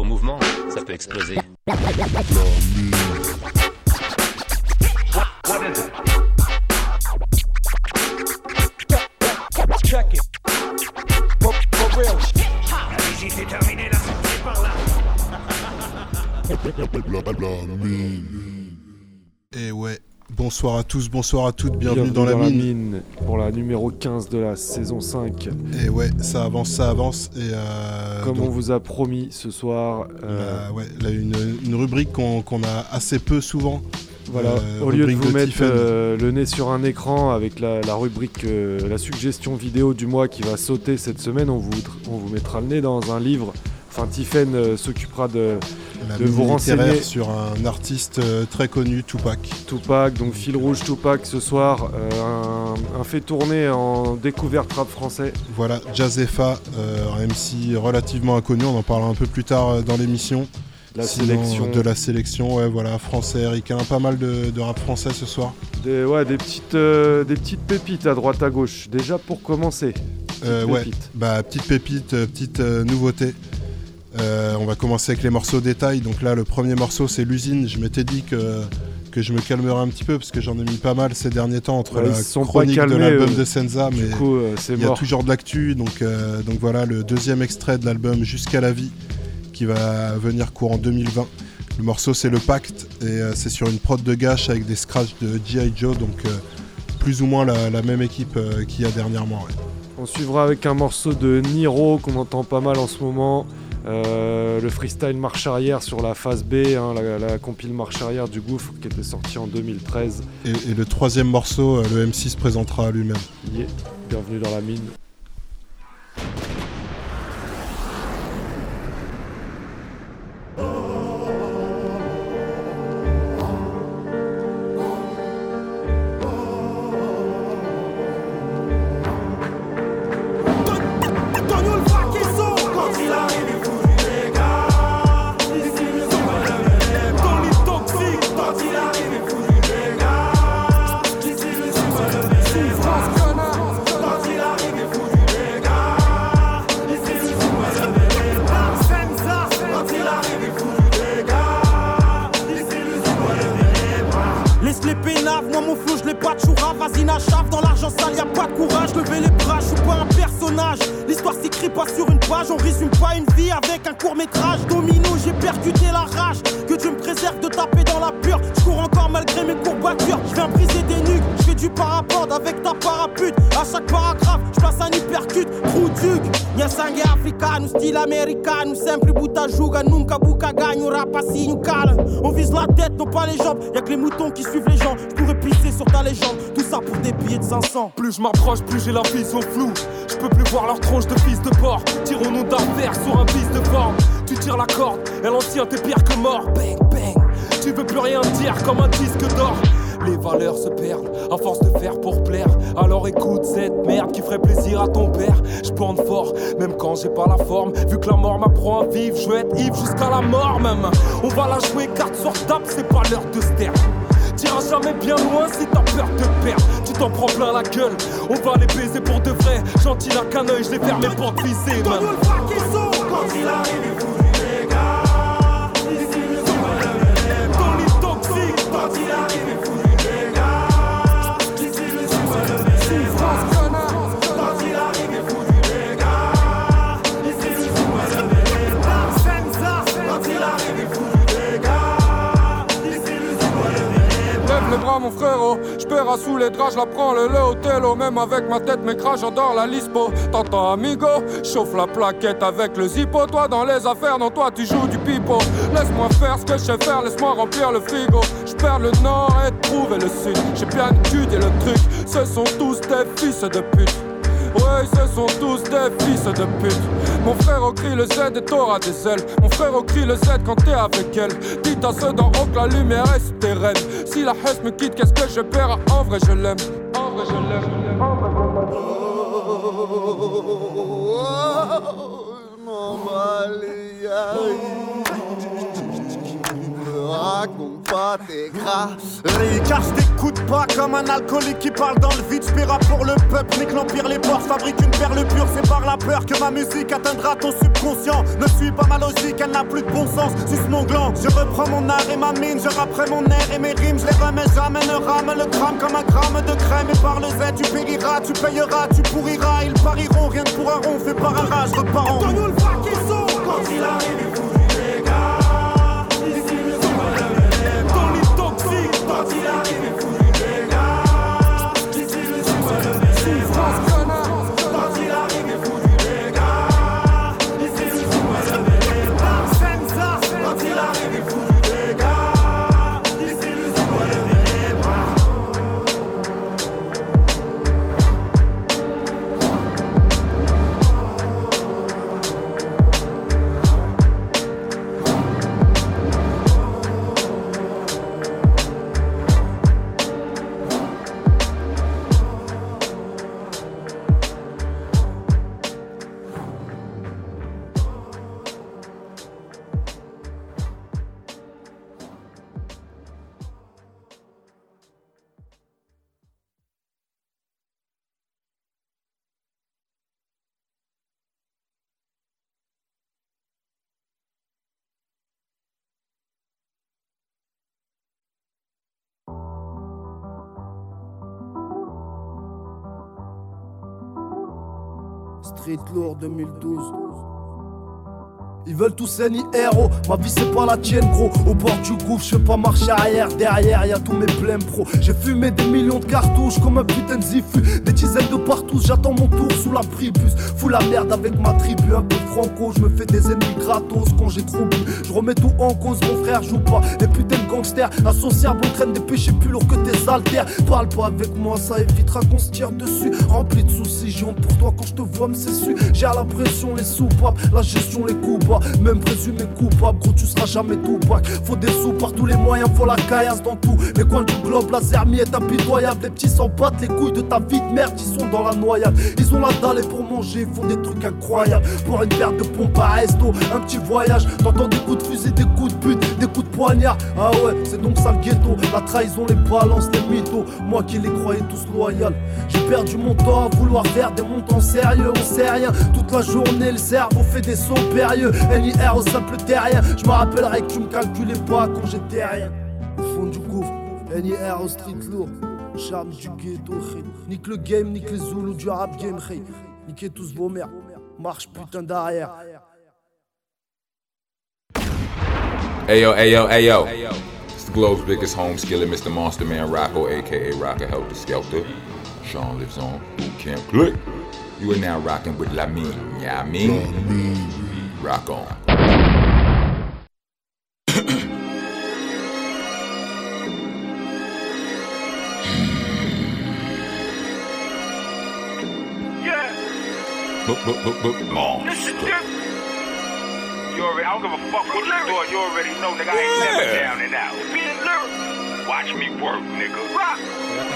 faux mouvement, ça peut exploser. Bonsoir à tous, bonsoir à toutes, bienvenue, dans, la, mine. pour la numéro 15 de la saison 5. Et ouais, ça avance, ça avance. Et euh, Comme donc, on vous a promis ce soir, euh, là, ouais, là, une, une rubrique qu'on a assez peu souvent. voilà, euh, au lieu de vous de mettre euh, le nez sur un écran avec la, la rubrique, euh, la suggestion vidéo du mois qui va sauter cette semaine, on vous, on vous mettra le nez dans un livre. Enfin, Tiffen euh, s'occupera de vous renseigner. sur un artiste euh, très connu, Tupac. Tupac, donc fil rouge Tupac ce soir, euh, un, un fait tourner en découverte rap français. Voilà, Jazefa, un MC relativement inconnu, on en parlera un peu plus tard dans l'émission. La Sinon, sélection De la sélection, ouais, voilà, français, ricain, pas mal de, de rap français ce soir. Des, ouais, des, petites, euh, des petites pépites à droite à gauche. Déjà pour commencer. Petite Euh, ouais, bah petite pépite, petite euh, nouveauté. Euh, on va commencer avec les morceaux détails. Donc là, le premier morceau, c'est l'usine. Je m'étais dit que, que je me calmerais un petit peu parce que j'en ai mis pas mal ces derniers temps entre Ouais, la sont chronique de l'album euh, de Senza, mais euh, il y a toujours de l'actu. Donc, donc voilà, le deuxième extrait de l'album Jusqu'à la vie qui va venir courant 2020. Le morceau, c'est Le Pacte et c'est sur une prod de gâche avec des scratchs de G.I. Joe. Donc plus ou moins la, la même équipe qu'il y a dernièrement. ouais. On suivra avec un morceau de Niro qu'on entend pas mal en ce moment. Euh, le freestyle marche arrière sur la phase B, hein, la, la compile marche arrière du gouffre qui était sorti en 2013. Et, et le troisième morceau, euh, le MC se présentera à lui-même. Yeah. Bienvenue dans la mine. Américano, sempre buta juga Nunca buca gagne, rap assim cala On vise la tête, non pas les jambes Y'a que les moutons qui suivent les gens Je pourrais pisser sur ta légende Tout ça pour des billets de 500 Plus je m'approche, plus j'ai la vision floue. Je peux plus voir leur tronche de fils de porc. Tirons-nous d'affaires sur un vice de forme. Tu tires la corde, elle en tient, t'es pire que mort. Bang, bang. Tu veux plus rien dire comme un disque d'or. Les valeurs se perdent à force de faire pour plaire. Alors écoute cette merde qui ferait plaisir à ton père. Je bande fort, même quand j'ai pas la forme. Vu que la mort m'apprend à vivre, je veux être ivre jusqu'à la mort même. On va la jouer carte sur table, c'est pas l'heure de se taire. T'iras jamais bien loin si t'as peur de perdre. Tu t'en prends plein la gueule. On va les baiser pour de vrai. Gentil n'a qu'un œil, je les fermé pour te viser, man. Dans Mon frérot, j'paiera sous les draps, la prends le hôtel oh, même avec ma tête mes crash, j'adore la lispo. T'entends amigo, chauffe la plaquette avec le zippo, toi dans les affaires, non toi tu joues du pipeau. Laisse-moi faire ce que je sais faire, laisse-moi remplir le frigo. J'perds le nord et trouver le sud, j'ai bien étudié le truc, ce sont tous des fils de pute. Ouais, ce sont tous des fils de pute. Mon frère au cri le Z et t'auras des ailes. Mon frère au cri le Z quand t'es avec elle. Dites à ceux d'en haut que la lumière est souterraine. Si la haine me quitte, qu'est-ce que je perds En vrai, je l'aime. En vrai, je l'aime. En vrai, je l'aime pas tes gras. Car je t'écoute pas comme un alcoolique qui parle dans le vide. J'paiera pour le peuple, nique l'empire, les porcs fabrique une perle pure. C'est par la peur que ma musique atteindra ton subconscient. Ne suis pas ma logique, elle n'a plus de bon sens. Suce mon gland, je reprends mon art et ma mine. Je rapperai mon air et mes rimes, je les remets jamais. Ne rame le crame comme un gramme de crème. Et par le Z, tu périras, tu payeras, tu pourriras. Ils pariront, rien que pour un rond fait par un rage, repars en. Quand il arrive, Street Lourd 2012. Ils veulent tous un héros, ma vie c'est pas la tienne gros. Au bord du gouffre, je fais pas marcher arrière. Derrière y'a tous mes blèmes pro J'ai fumé des millions de cartouches comme un putain de zifu. Des dizaines de partout, j'attends mon tour sous la pribus Fous la merde avec ma tribu, un peu franco Je me fais des ennemis gratos quand j'ai trop bu. Je remets tout en cause, mon frère joue pas. Les putains de gangsters, associables on traîne des péchés plus lourds que tes haltères. Parle pas avec moi, ça évitera qu'on se tire dessus. Rempli de soucis, j'ai honte pour toi quand je te vois me su J'ai l'impression les soupapes, la gestion les coups même présumé coupable, gros tu seras jamais tout bac Faut des sous par tous les moyens, faut la caillasse dans tout. Les coins du globe, la zermie est impitoyable. Les petits s'en battent les couilles de ta vie de merde, ils sont dans la noyade. Ils ont la dalle et pour manger, ils font des trucs incroyables. Pour une paire de pompes à resto, un petit voyage T'entends des coups de fusil, des coups de pute, poignard Ah ouais, c'est donc ça le ghetto La trahison, les balances, les mythos Moi qui les croyais tous loyaux J'ai perdu mon temps à vouloir faire des montants sérieux On sait rien, toute la journée le cerveau fait des sauts périlleux NIR au simple terrien. Je me rappellerai que tu me calculais pas quand j'étais rien. Au fond du gouffre, NIR au street lourd. Charme du ghetto, Nique le game, nique les Zoulous du rap game, Niquez tous vos mères. Marche putain d'arrière. Ayo, ayo, ayo. It's the globe's biggest home skillet, Mr. Monster Man Rocco, aka Rocker Helter Skelter. Sean lives on Boot Camp Click. You are now rocking with Lamine, yeah, I mean? Rock on. Yeah. Monster. You already, I don't give a fuck what you thought. You already know, nigga. I ain't never down and out. Being lyrical. Watch me work, nigga. Rock.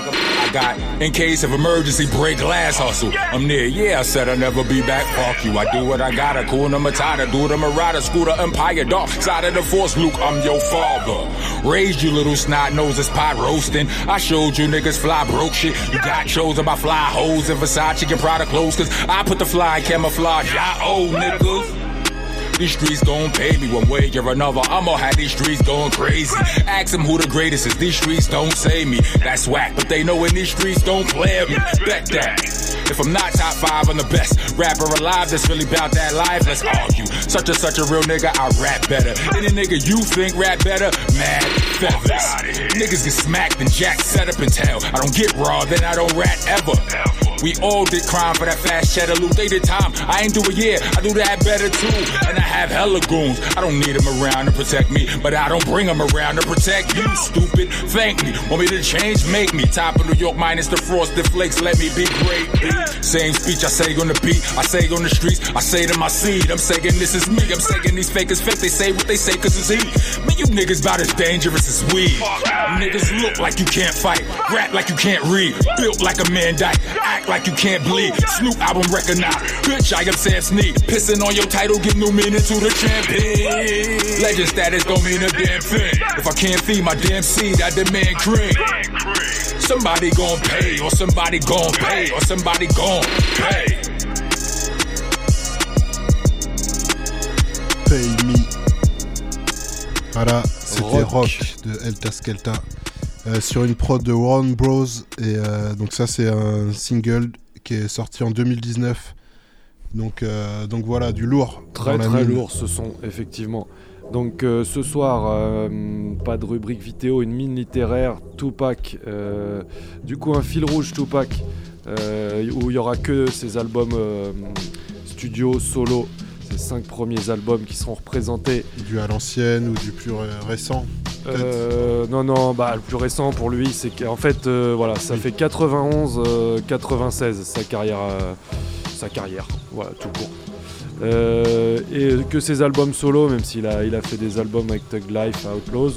I got in case of emergency break glass oh, hustle. I'm there, yeah, I said I'll never be back. Fuck you, I do what I gotta. Cool number Matata, do the Marauder, scooter, Empire, dark side of the force. Luke, I'm your father. Raised you little snot noses, pot roasting. I showed you niggas fly broke shit. You got chosen by fly hoes and Versace and Prada clothes, cause I put the fly in camouflage. Y'all old niggas. These streets gon' pay me one way or another. I'ma have these streets going crazy. Ask them who the greatest is. These streets don't say me. That's whack, but they know in these streets don't play me. Bet that. If I'm not top five, I'm the best rapper alive that's really about that life. Let's argue. Such a such a real nigga, I rap better. Any nigga you think rap better, mad feathers. Niggas get smacked and jacked, set up and tell. I don't get raw, then I don't rap ever. We all did crime for that fast cheddar loot. They did time. I ain't do it yeah, I do that better too. And I have hella goons. I don't need them around to protect me, but I don't bring them around to protect you. Stupid, thank me. Want me to change? Make me. Top of New York minus the frosted flakes. Let me be great. Same speech I say on the beat. I say on the streets. I say to my seed. I'm saying this is me. I'm saying these fakers fake. They say what they say cause it's he. Man, you niggas about as dangerous as we. Niggas look like you can't fight. Rap like you can't read. Built like a man die. Act like you can't bleed. Snoop album recognize. Bitch, I am Sam Sneak. Pissing on your title, give new meaning to the champion. Legend status don't mean a damn thing. If I can't feed my damn seed, I demand cream. Somebody gon' pay, or somebody gon' pay, or somebody gon' pay. Pay Me. Voilà, c'était Rock. Rock, de Elta Skelta. Euh, sur une prod de Warren Bros. Et euh, donc ça c'est un single qui est sorti en 2019. Donc, euh, donc voilà, du lourd. Très très lourd ce son, effectivement. Donc euh, ce soir, euh, pas de rubrique vidéo, une mine littéraire, Tupac. euh, du coup un fil rouge Tupac, où il y aura que ses albums studio, solo, ses cinq premiers albums qui seront représentés. Du à l'ancienne ou du plus ré- récent Euh, non, non, bah, le plus récent pour lui, c'est qu'en fait, euh, voilà, ça fait 91, euh, 96 sa carrière, euh, sa carrière, voilà, tout court. Et que ses albums solo, même s'il a, il a fait des albums avec Tug Life, Outlaws.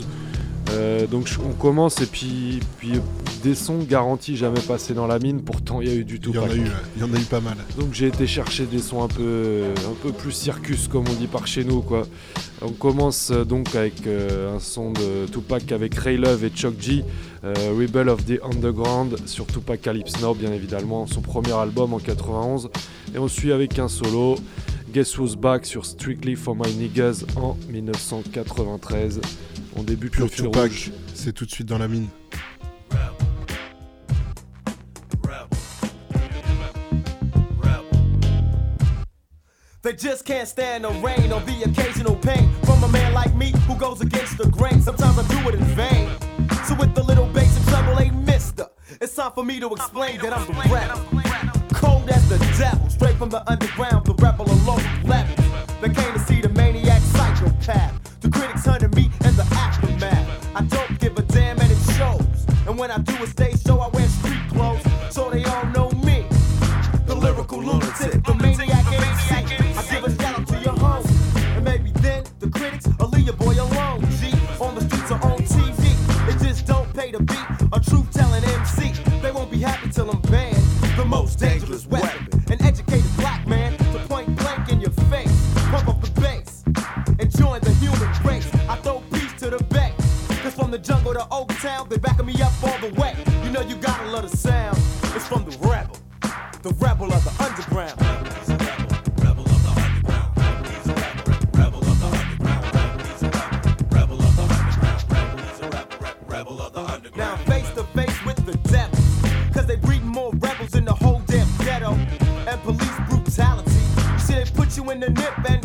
Euh, donc on commence et puis, puis des sons garantis jamais passés dans la mine. Pourtant il y a eu du tout. Il y en a eu, il y en a eu pas mal. Donc j'ai été chercher des sons un peu, un peu plus circus comme on dit par chez nous quoi. On commence euh, donc avec euh, un son de Tupac avec Ray Love et Chuck G, euh, Rebel of the Underground sur Tupac Calypso Now bien évidemment, son premier album en 91. Et on suit avec un solo, Guess Who's Back sur Strictly for My Niggas en 1993. On débute Pur le fil Tupac, rouge. c'est tout de suite dans la mine. They just can't stand the rain or the occasional pain from a man like me who goes against the grain. Sometimes I do it in vain. So with the little bass and treble, hey mister, it's time for me to explain that I'm the rebel. Cold as the devil, straight from the underground, the rebel alone level. They came to see the maniac psychopath. The critics hunted me and the aftermath. I don't give a damn and it shows. And when I do a stage show, I wear street clothes, so they all know me. The lyrical lunatic, the just don't to be a truth telling MC. They won't be happy till I'm banned. The most dangerous weapon. An educated black man to point blank in your face. Pump up the bass and join the human race. I throw peace to the bay. Cause from the jungle to Oak Town, they backing me up all the way. You know you gotta love the sound. It's from the rebel, the rebel of the you in the nip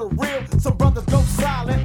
little real. Some brothers go silent.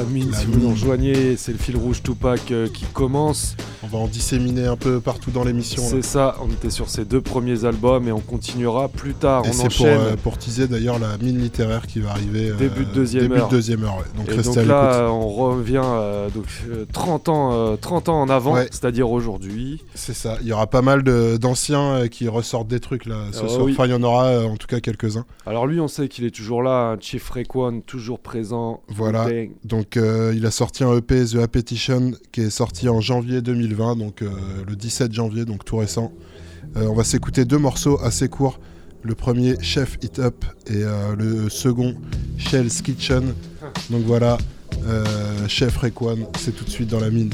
La mine, La si vous nous rejoignez, c'est le fil rouge Tupac euh, qui commence. On va en disséminer un peu partout dans l'émission. C'est ça, on était sur ces deux premiers albums et on continuera plus tard. Et on c'est pour, enchaîne. euh, pour teaser d'ailleurs la mine littéraire qui va arriver. euh, Début de deuxième début heure. de deuxième heure, ouais. Donc et restez donc à là, euh, on revient euh, donc, euh, 30, ans, euh, 30 ans en avant, Ouais. c'est-à-dire aujourd'hui. C'est ça. Il y aura pas mal d'anciens euh, qui ressortent des trucs là ce soir. oui. Enfin, il y en aura euh, en tout cas quelques-uns. Alors lui, on sait qu'il est toujours là, un Chief Raekwon, toujours présent. Voilà. Donc euh, il a sorti un EP The Appetition qui est sorti en janvier 2020, donc euh, le 17 janvier, donc tout récent. Euh, on va s'écouter deux morceaux assez courts. Le premier, Chef It Up, et le second, Shell's Kitchen. Donc voilà, Chef Raekwon, c'est tout de suite dans la mine.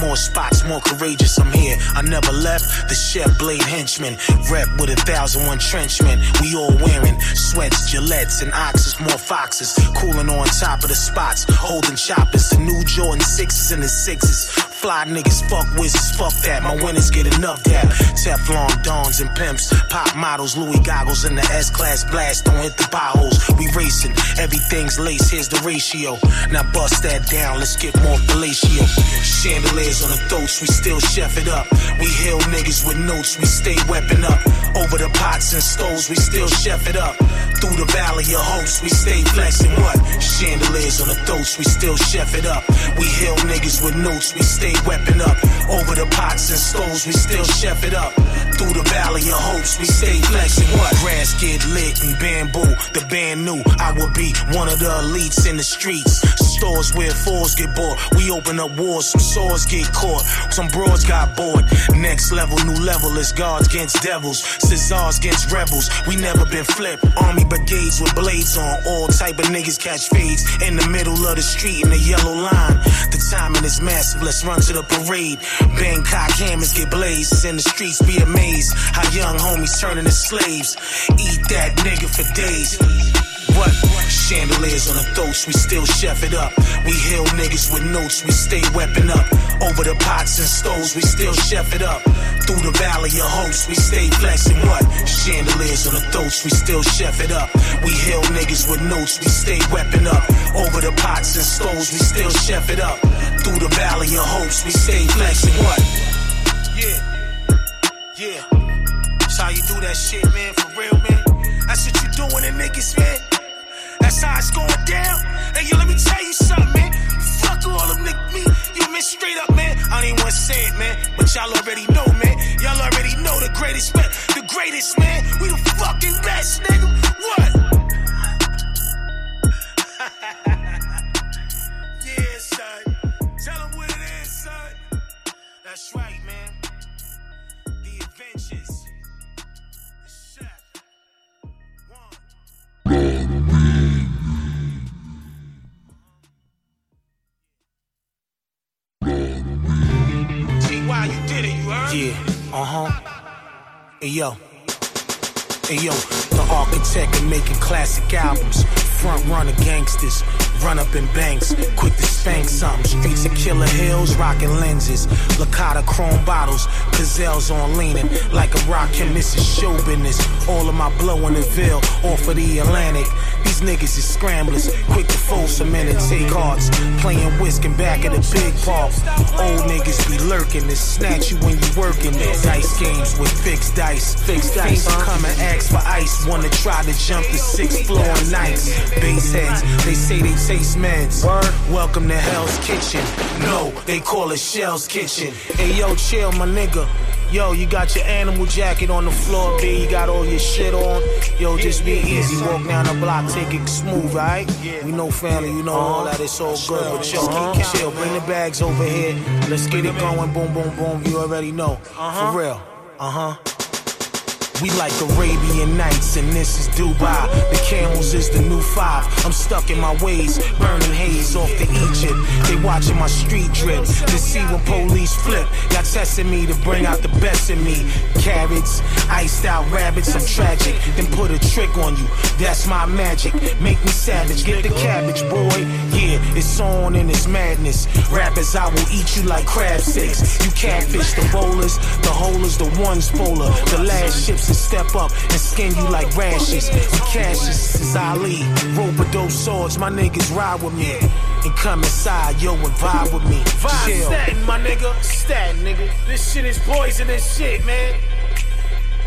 More spots, more courageous. I'm here. I never left. The chef blade henchman. Rep with a thousand one trenchmen. We all wearing sweats, Gillettes, and oxes, more foxes. Cooling on top of the spots, holding choppers. The new Jordan sixes and the sixes. Fly niggas, fuck wizards, fuck that. My winners get enough that. Teflon dawns and pimps, pop models, Louis goggles in the S class blast. Don't hit the potholes. We racing, everything's lace. Here's the ratio. Now bust that down, let's get more fellatio. Chandeliers on the throats, we still chef it up. We heal niggas with notes, we stay weapon up. Over the pots and stoves, we still chef it up. Through the valley of hopes, we stay flexing what? Chandeliers on the throats, we still chef it up. We heal niggas with notes, we stay stay weapon up. Over the pots and stoves, we still chef it up. Through the valley of hopes, we stay flexing. What? Grass get lit and bamboo. The band knew I would be one of the elites in the streets. Stores where fours get bought. We open up wars, some swords get caught. Some broads got bored. Next level, new level is guards against devils. Cesars against rebels. We never been flipped. Army brigades with blades on. All type of niggas catch fades. In the middle of the street in the yellow line. The timing is massive. Let's run to the parade. Bangkok hammers get blazed. In the streets, be amazed. How young homies turning to slaves. Eat that nigga for days. What? Chandeliers on the throats, we still chef it up. We heal niggas with notes, we stay weapon up. Over the pots and stoves, we still chef it up. Through the valley of hopes, we stay flexing what? Chandeliers on the throats, we still chef it up. We heal niggas with notes, we stay weapon up. Over the pots and stoves, we still chef it up. Through the valley of hopes, we stay flexing what? Yeah, yeah. That's how you do that shit, man, for real, man. That's what you doing to niggas, man. That's how it's going down. Hey, yo, let me tell you something, man. Fuck all them niggas, me, you man, straight up, man. I don't even want to say it, man, but y'all already know, man. Y'all already know the greatest, man. The greatest, man. We the fucking best, nigga. What? yeah, son. Tell them what it is, son. That's right, Yeah, uh huh. Hey yo. Hey yo, the architect of making classic albums. Front runner gangsters, run up in banks, quick to spank something. Streets of killer hills, rocking lenses. Lakata chrome bottles, gazelles on leaning. Like a rockin' Mrs. Show business. All of my blow in the Ville, off of the Atlantic. These niggas is scramblers, quick to fold cement and take hearts. Playing whisk in back of the big park. Old niggas be lurking to snatch you when you working. Dice games with fixed dice. Fixed dice. come and ask for ice. Wanna try to jump the sixth floor nights. Base heads, they say they taste meds. Welcome to Hell's Kitchen. No, they call it Shell's Kitchen. Hey yo, chill, my nigga. Yo, you got your animal jacket on the floor, B. You got all your shit on. Yo, just be easy. Walk down the block, take it smooth, right? We know family, you know all that. It's all good, but yo, chill. Bring the bags over here. Let's get it going. Boom, boom, boom. You already know. For real. Uh huh. We like Arabian Nights, and this is Dubai. The camels is the new five. I'm stuck in my ways, burning haze off the Egypt. They watching my street drip to see when police flip. Y'all testing me to bring out the best in me. Carrots, iced out rabbits, I'm tragic. Then put a trick on you. That's my magic. Make me savage. Get the cabbage, boy. Yeah, it's on and it's madness. Rappers, I will eat you like crab sticks. You catfish the bowlers, the holers, the ones bowler. The last ships to step up and skin you like rashes. We Cassius is Ali. Rope with those swords, my niggas ride with me. And come inside, yo, and vibe with me. Vibe Chill. statin, my nigga. Statin, nigga. This shit is poisonous shit, man.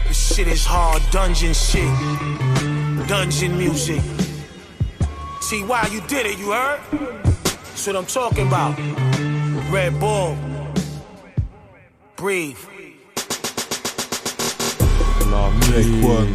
This shit is hard dungeon shit. Dungeon music. See why you did it, you heard? That's what I'm talking about. Red Bull. Breathe. One.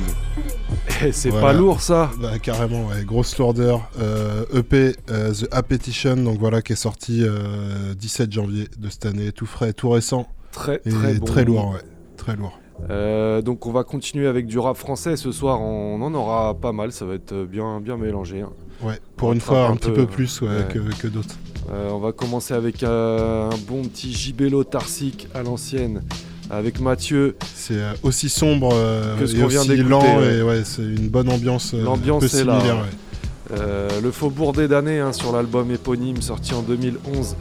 Eh, c'est Voilà. pas lourd ça Bah, carrément, ouais. Grosse lourdeur. Euh, EP euh, The Appetition, donc voilà, qui est sorti euh, 17 janvier de cette année. Tout frais, tout récent. Très, Et très bon. très lourd, ouais. Très lourd. Euh, donc on va continuer avec du rap français ce soir, on en aura pas mal, ça va être bien, bien mélangé. hein. Ouais, pour On une fois, un, petit peu plus ouais, ouais. que, que d'autres. Euh, on va commencer avec euh, un bon petit gibello tarsique à l'ancienne, avec Mathieu. C'est euh, aussi sombre euh, Que ce qu'on vient aussi d'écouter, et ouais, c'est une bonne ambiance, euh, L'ambiance est là. similaire. ouais. Euh, le Faubourg des damnés hein, sur l'album éponyme sorti en 2011.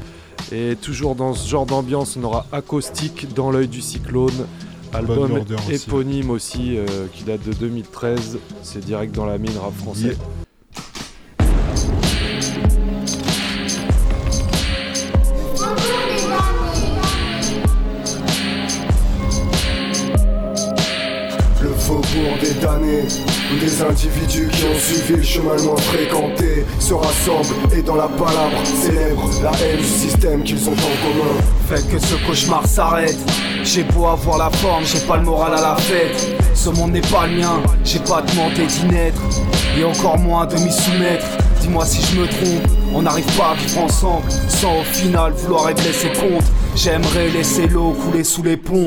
Et toujours dans ce genre d'ambiance, on aura Acoustique dans l'œil du cyclone. Album aussi. éponyme aussi, euh, qui date de 2013. C'est direct dans la mine rap français. Yeah. Des damnés Où des individus qui ont suivi le chemin moins fréquenté Se rassemblent et dans la palabre célèbrent la haine du système qu'ils ont en commun. Faites que ce cauchemar s'arrête. J'ai beau avoir la forme, j'ai pas le moral à la fête. Ce monde n'est pas le mien, j'ai pas demandé d'y naître. Et encore moins de m'y soumettre Dis-moi si je me trompe, on n'arrive pas à vivre ensemble Sans au final vouloir régler ses comptes J'aimerais laisser l'eau couler sous les ponts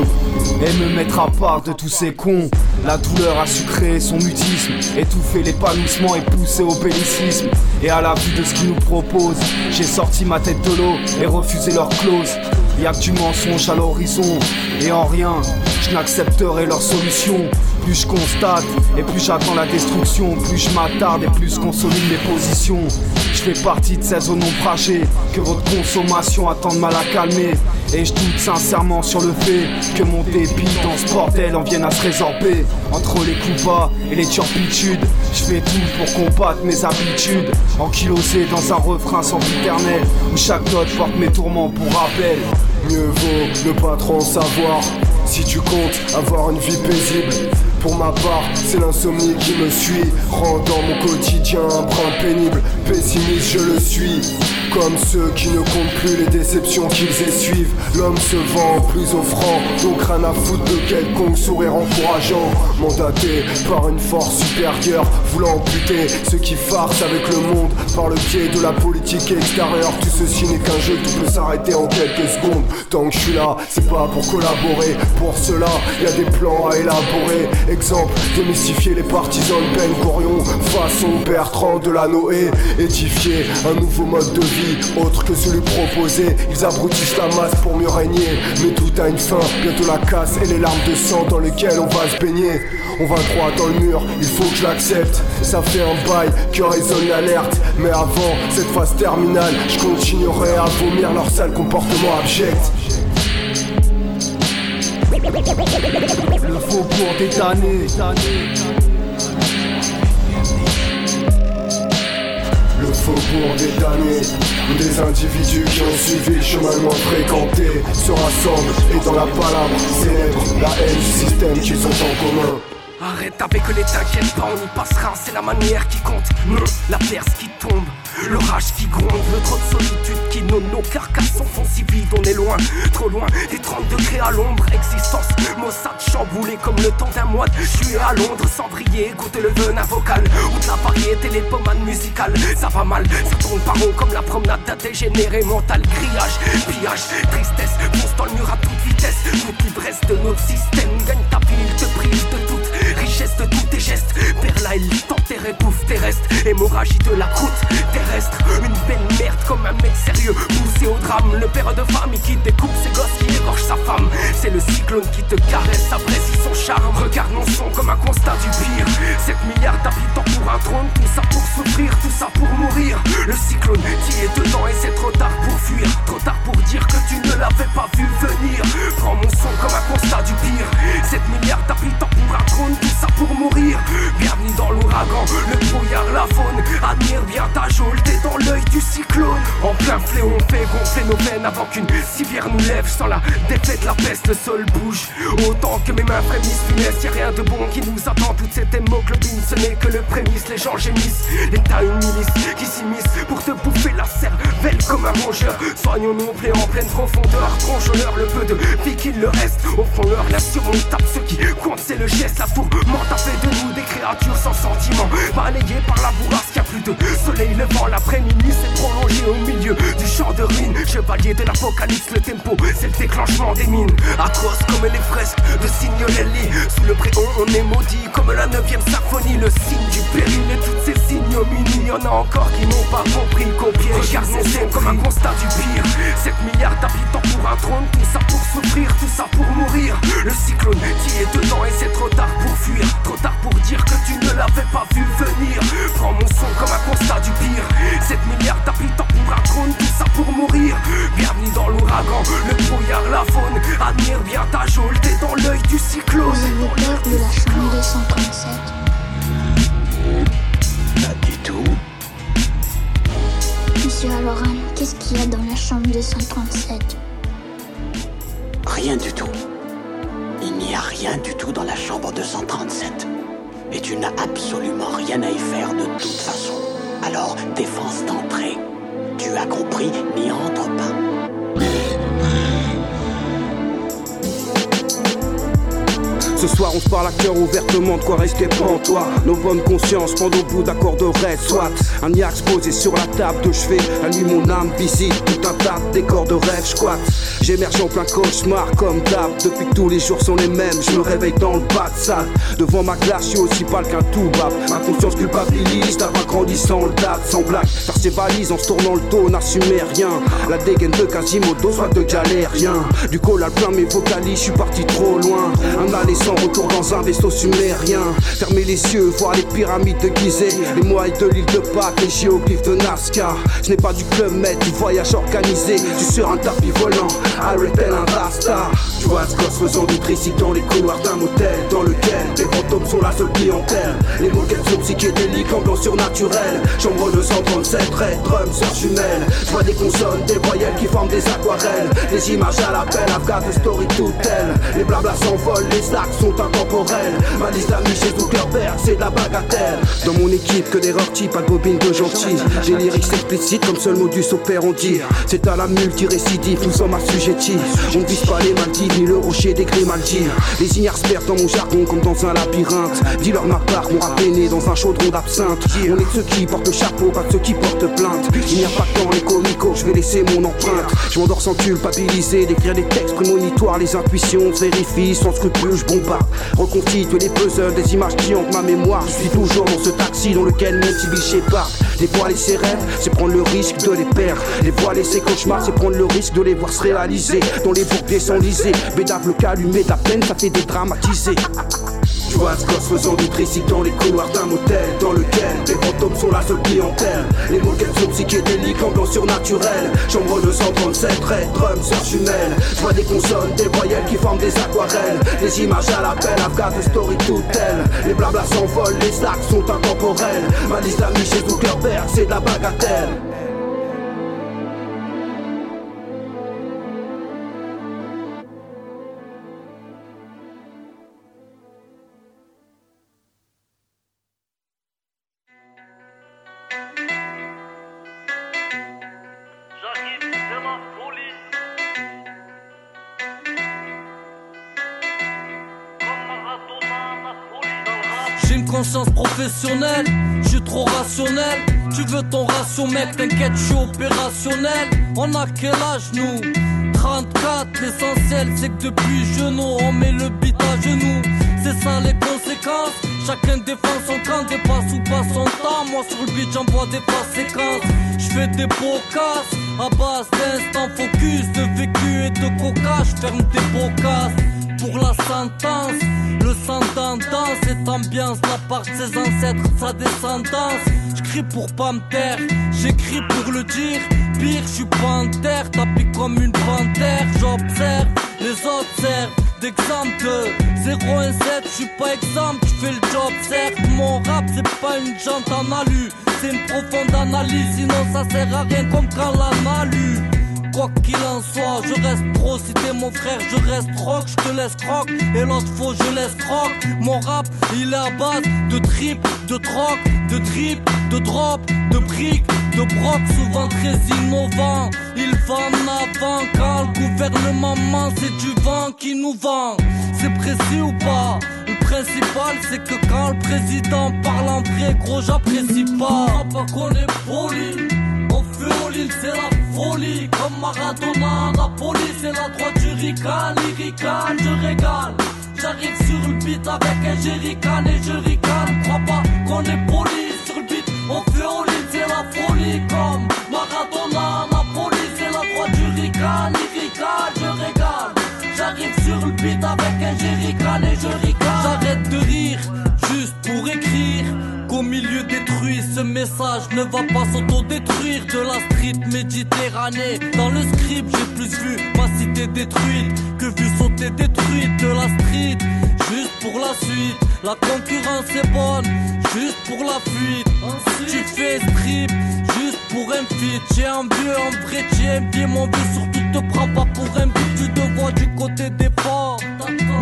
Et me mettre à part de tous ces cons. La douleur a su créer son mutisme Étouffer l'épanouissement et pousser au bellicisme. Et à la vue de ce qu'ils nous proposent J'ai sorti ma tête de l'eau et refusé leur clause Y'a que du mensonge à l'horizon Et en rien, je n'accepterai leur solution plus je constate et plus j'attends la destruction, plus je m'attarde et plus je consolide mes positions. Je fais partie de ces zones ombragées que votre consommation attend de mal à calmer. Et je doute sincèrement sur le fait que mon dépit dans ce bordel en vienne à se résorber. Entre les coups bas et les turpitudes, je fais tout pour combattre mes habitudes. Ankylosé dans un refrain sans éternel, où chaque note porte mes tourments pour rappel. Mieux vaut ne pas trop en savoir si tu comptes avoir une vie paisible. Pour ma part, c'est l'insomnie qui me suit, rendant mon quotidien un brin pénible. Pessimiste, je le suis. Comme ceux qui ne comptent plus les déceptions qu'ils essuivent. L'homme se vend plus offrant, donc rien à foutre de quelconque sourire encourageant. Mandaté par une force supérieure, voulant amputer ceux qui farcent avec le monde par le pied de la politique extérieure. Tout ceci n'est qu'un jeu, tout peut s'arrêter en quelques secondes. Tant que je suis là, c'est pas pour collaborer. Pour cela, y a des plans à élaborer. Exemple, démystifier les partisans de Ben Gorion, façon Bertrand de la Noé. Édifier un nouveau mode de vie, autre que celui proposé. Ils abrutissent la masse pour mieux régner. Mais tout a une fin, bientôt la casse et les larmes de sang dans lesquelles on va se baigner. On va droit dans le mur, il faut que je l'accepte. Ça fait un bail que résonne l'alerte. Mais avant cette phase terminale, je continuerai à vomir leur sale comportement abject. Le faubourg des damnés Le faubourg des damnés des individus qui ont suivi le chemin moins fréquenté Se rassemblent et dans la palabre célèbrent la haine du système qu'ils ont en commun Arrête avec les t'inquiète pas, on y passera, c'est la manière qui compte. Non, la perce qui tombe, l'orage qui gronde, le trop de solitude qui nomme nos carcasses sont si vide, on est loin, trop loin des 30 degrés à l'ombre. Existence, Mossad chamboulé comme le temps d'un mois. Je suis à Londres sans briller, goûter le venin vocal, ou de la variété, les pommades musicales. Ça va mal, ça tourne par rond comme la promenade d'un dégénéré mental. Grillage, pillage, tristesse, fonce dans le mur à toute vitesse. Toute l'ivresse de notre système gagne ta ville, te prive de toute de tous tes gestes. Là, il t'enterre, bouffe tes restes. Hémorragie de la croûte terrestre. Une belle merde comme un mec sérieux. Poussé au drame, le père de famille qui découpe ses gosses, qui égorge sa femme. C'est le cyclone qui te caresse, apprécie son charme. Regarde mon son comme un constat du pire. 7 milliards d'habitants pour un trône, tout ça pour souffrir, tout ça pour mourir. Le cyclone, t'y es dedans et c'est trop tard pour fuir. Trop tard pour dire que tu ne l'avais pas vu venir. Prends mon son comme un constat du pire. 7 milliards d'habitants pour un trône, tout ça pour mourir. Bienvenue dans l'ouragan, le brouillard, la faune. Admire bien ta geôle, dans l'œil du cyclone. En plein fléau, on fait gonfler nos veines avant qu'une civière nous lève. Sans la défaite, la peste, le sol bouge. Autant que mes mains frémissent, funeste, y'a rien de bon qui nous attend. Toute cette hémoglobine, ce n'est que le prémisse. Les gens gémissent, l'état une milice qui s'immisce pour te bouffer la cervelle comme un rongeur. Soignons nos plaies en pleine profondeur, tronchons-leur le peu de vie qu'il leur reste. Au fond, leur l'insurmontable, ce qui compte, c'est le geste, la tourmente a fait de nous des créatures sans sentiment, balayées par la bourrasque. Y'a plus de soleil levant, l'après-midi s'est prolongé au milieu du champ de ruines. Chevalier de l'apocalypse, le tempo, c'est le déclenchement des mines. Atroce comme les fresques de Signorelli. Sous le préon, on est maudit comme la 9 symphonie, le signe du péril et toutes ces ignominies. Y'en a encore qui n'ont pas compris pied, regarde mon comme un constat du pire. 7 milliards d'habitants pour un trône, tout ça pour souffrir, tout ça pour mourir. Le cyclone, t'y es dedans et c'est trop tard pour fuir. Trop tard pour dire que tu ne l'avais pas vu venir. Prends mon son comme un constat du pire. 7 milliards d'habitants pour un trône, tout ça pour mourir. Bienvenue dans l'ouragan, le brouillard, la faune. Admire bien ta geôle, t'es dans l'œil du cyclone. Avez peur de la chambre 237 Pas du tout. Monsieur Aloran, qu'est-ce qu'il y a dans la chambre 237 Rien du tout. Rien. du tout dans la chambre 237. Et tu n'as absolument rien à y faire de toute façon. Alors, défense d'entrée. Tu as compris, n'y entre pas. Ce soir on se parle à cœur ouvertement de quoi rester pantois Nos bonnes consciences pendant au bout d'accord de rêve Soit un yax posé sur la table de chevet La nuit mon âme visite tout un tas de décors de rêve squat J'émerge en plein cauchemar comme d'hab. Depuis que tous les jours sont les mêmes Je me réveille dans le bas de salle. Devant ma glace je suis aussi pâle qu'un tout bab Ma conscience culpabilise d'avoir grandi sans le date Sans blague. Faire ses valises en se tournant le dos n'assumait rien. La dégaine de Quasimodo soit de galérien. Du collal plein mes vocalises je suis parti trop loin. Un aller sans retour dans un vaisseau sumérien. Fermer les yeux, voir les pyramides de Gizeh. Les moailles de l'île de Pâques, les géoglyphes de Nazca. Je n'ai pas du club med, du voyage organisé. Je suis sur un tapis volant, arrêtel un rasta Tu vois ce gosse faisant du tricycle dans les couloirs d'un motel Dans lequel les fantômes sont la seule clientèle. Les moquettes sont psychédéliques, ambiance surnaturelle Chambre 237, red drum, sœur jumelle Je vois des consonnes, des voyelles qui forment des aquarelles. Des images à l'appel, I've got a story to tell Les blablas s'envolent, les stacks sont intemporels. Ma liste d'amis chez Zuckerberg, c'est de la bagatelle. Dans mon équipe, que d'erreurs type, pas de bobine de gentil J'ai lyrics explicites comme seul modus operandi. C'est à la multirécidive, nous sommes On ne vise pas les Maldives, ni le rocher des Grimaldi Les ignares se perdent dans mon jargon comme dans un labyrinthe. Dis-leur ma part, mon rap est né dans un chaudron d'absinthe. On est de ceux qui portent chapeau, pas de ceux qui portent plainte. Il n'y a pas de temps les comicos, je vais laisser mon empreinte. Je m'endors sans culpabiliser, d'écrire des textes prémonitoires. Les intuitions se vérifient, sans scrupule, je bombarde. Reconstituer les puzzles, des images qui hantent ma mémoire. Je suis toujours dans ce taxi dans lequel mon petit biche part et ses rêves, c'est prendre le risque de les perdre. Et ses cauchemars, c'est prendre le risque de les voir se réaliser Dans les bourbiers sans lisés, bédable calumet de la peine, ça fait dédramatiser tu vois ce gosse faisant du tricycle dans les couloirs d'un motel Dans lequel les fantômes sont la seule clientèle. Les moquettes sont psychédéliques, ambiance surnaturelle Chambre 237, red drum, sœur jumelle. Je vois des consonnes, des voyelles qui forment des aquarelles. Les images à l'appel, I've got a story to tell Les blablas s'envolent, les stacks sont intemporels. Ma liste d'amis chez Zuckerberg, c'est de la bagatelle je suis trop rationnel. Tu veux ton ratio, mec, t'inquiète, je suis opérationnel. On a quel âge, nous? 34, l'essentiel, c'est que depuis genou, on met le beat à genoux. C'est ça les conséquences. Chacun défend son camp, dépasse ou pas son temps. Moi sur le beat, j'envoie des séquences. Je fais des bocasses à base d'instant focus, de vécu et de coca. Je ferme des bocasses pour la sentence. Le sang dans cette ambiance, la part de ses ancêtres, sa descendance. J'cris pour pas me taire, j'écris pour le dire. Pire, j'suis pas en tapis comme une panthère. J'observe, les autres servent d'exemple. 017, j'suis pas exemple, j'fais le job, certes. Mon rap, c'est pas une jante en alu, c'est une profonde analyse. Sinon, ça sert à rien comme quand la lu. Quoi qu'il en soit, je reste pro. Si t'es mon frère, je reste rock. Je te laisse croque. Et faux, je laisse croque. Mon rap, il est à base de trip, de troc, de trip, de drop, de briques, de broc. Souvent très innovant. Il va en avant quand le gouvernement ment. C'est du vent qui nous vend. C'est précis ou pas? Le principal, c'est que quand le président parle en vrai, gros, j'apprécie pas. Pas qu'on est poli. On fait au c'est la folie Comme Maradona, Napoli C'est la droite du rical, lyrical, je régale J'arrive sur le beat avec un jerrycan et je ricane. Crois pas qu'on est poli sur le beat On fait au lit, c'est la folie Comme Maradona, Napoli C'est la droite du rical, lyrical, je régale J'arrive sur le beat avec un jerrycan et je ricane message ne va pas s'autodétruire de la street méditerranée. Dans le script j'ai plus vu ma cité détruite que vu sauter détruite de la street. Juste pour la suite la concurrence est bonne. Juste pour la fuite tu fais strip. Juste pour un feat j'ai un vieux un vrai tu un pied mon vieux surtout te prends pas pour un but. Tu te vois du côté des forts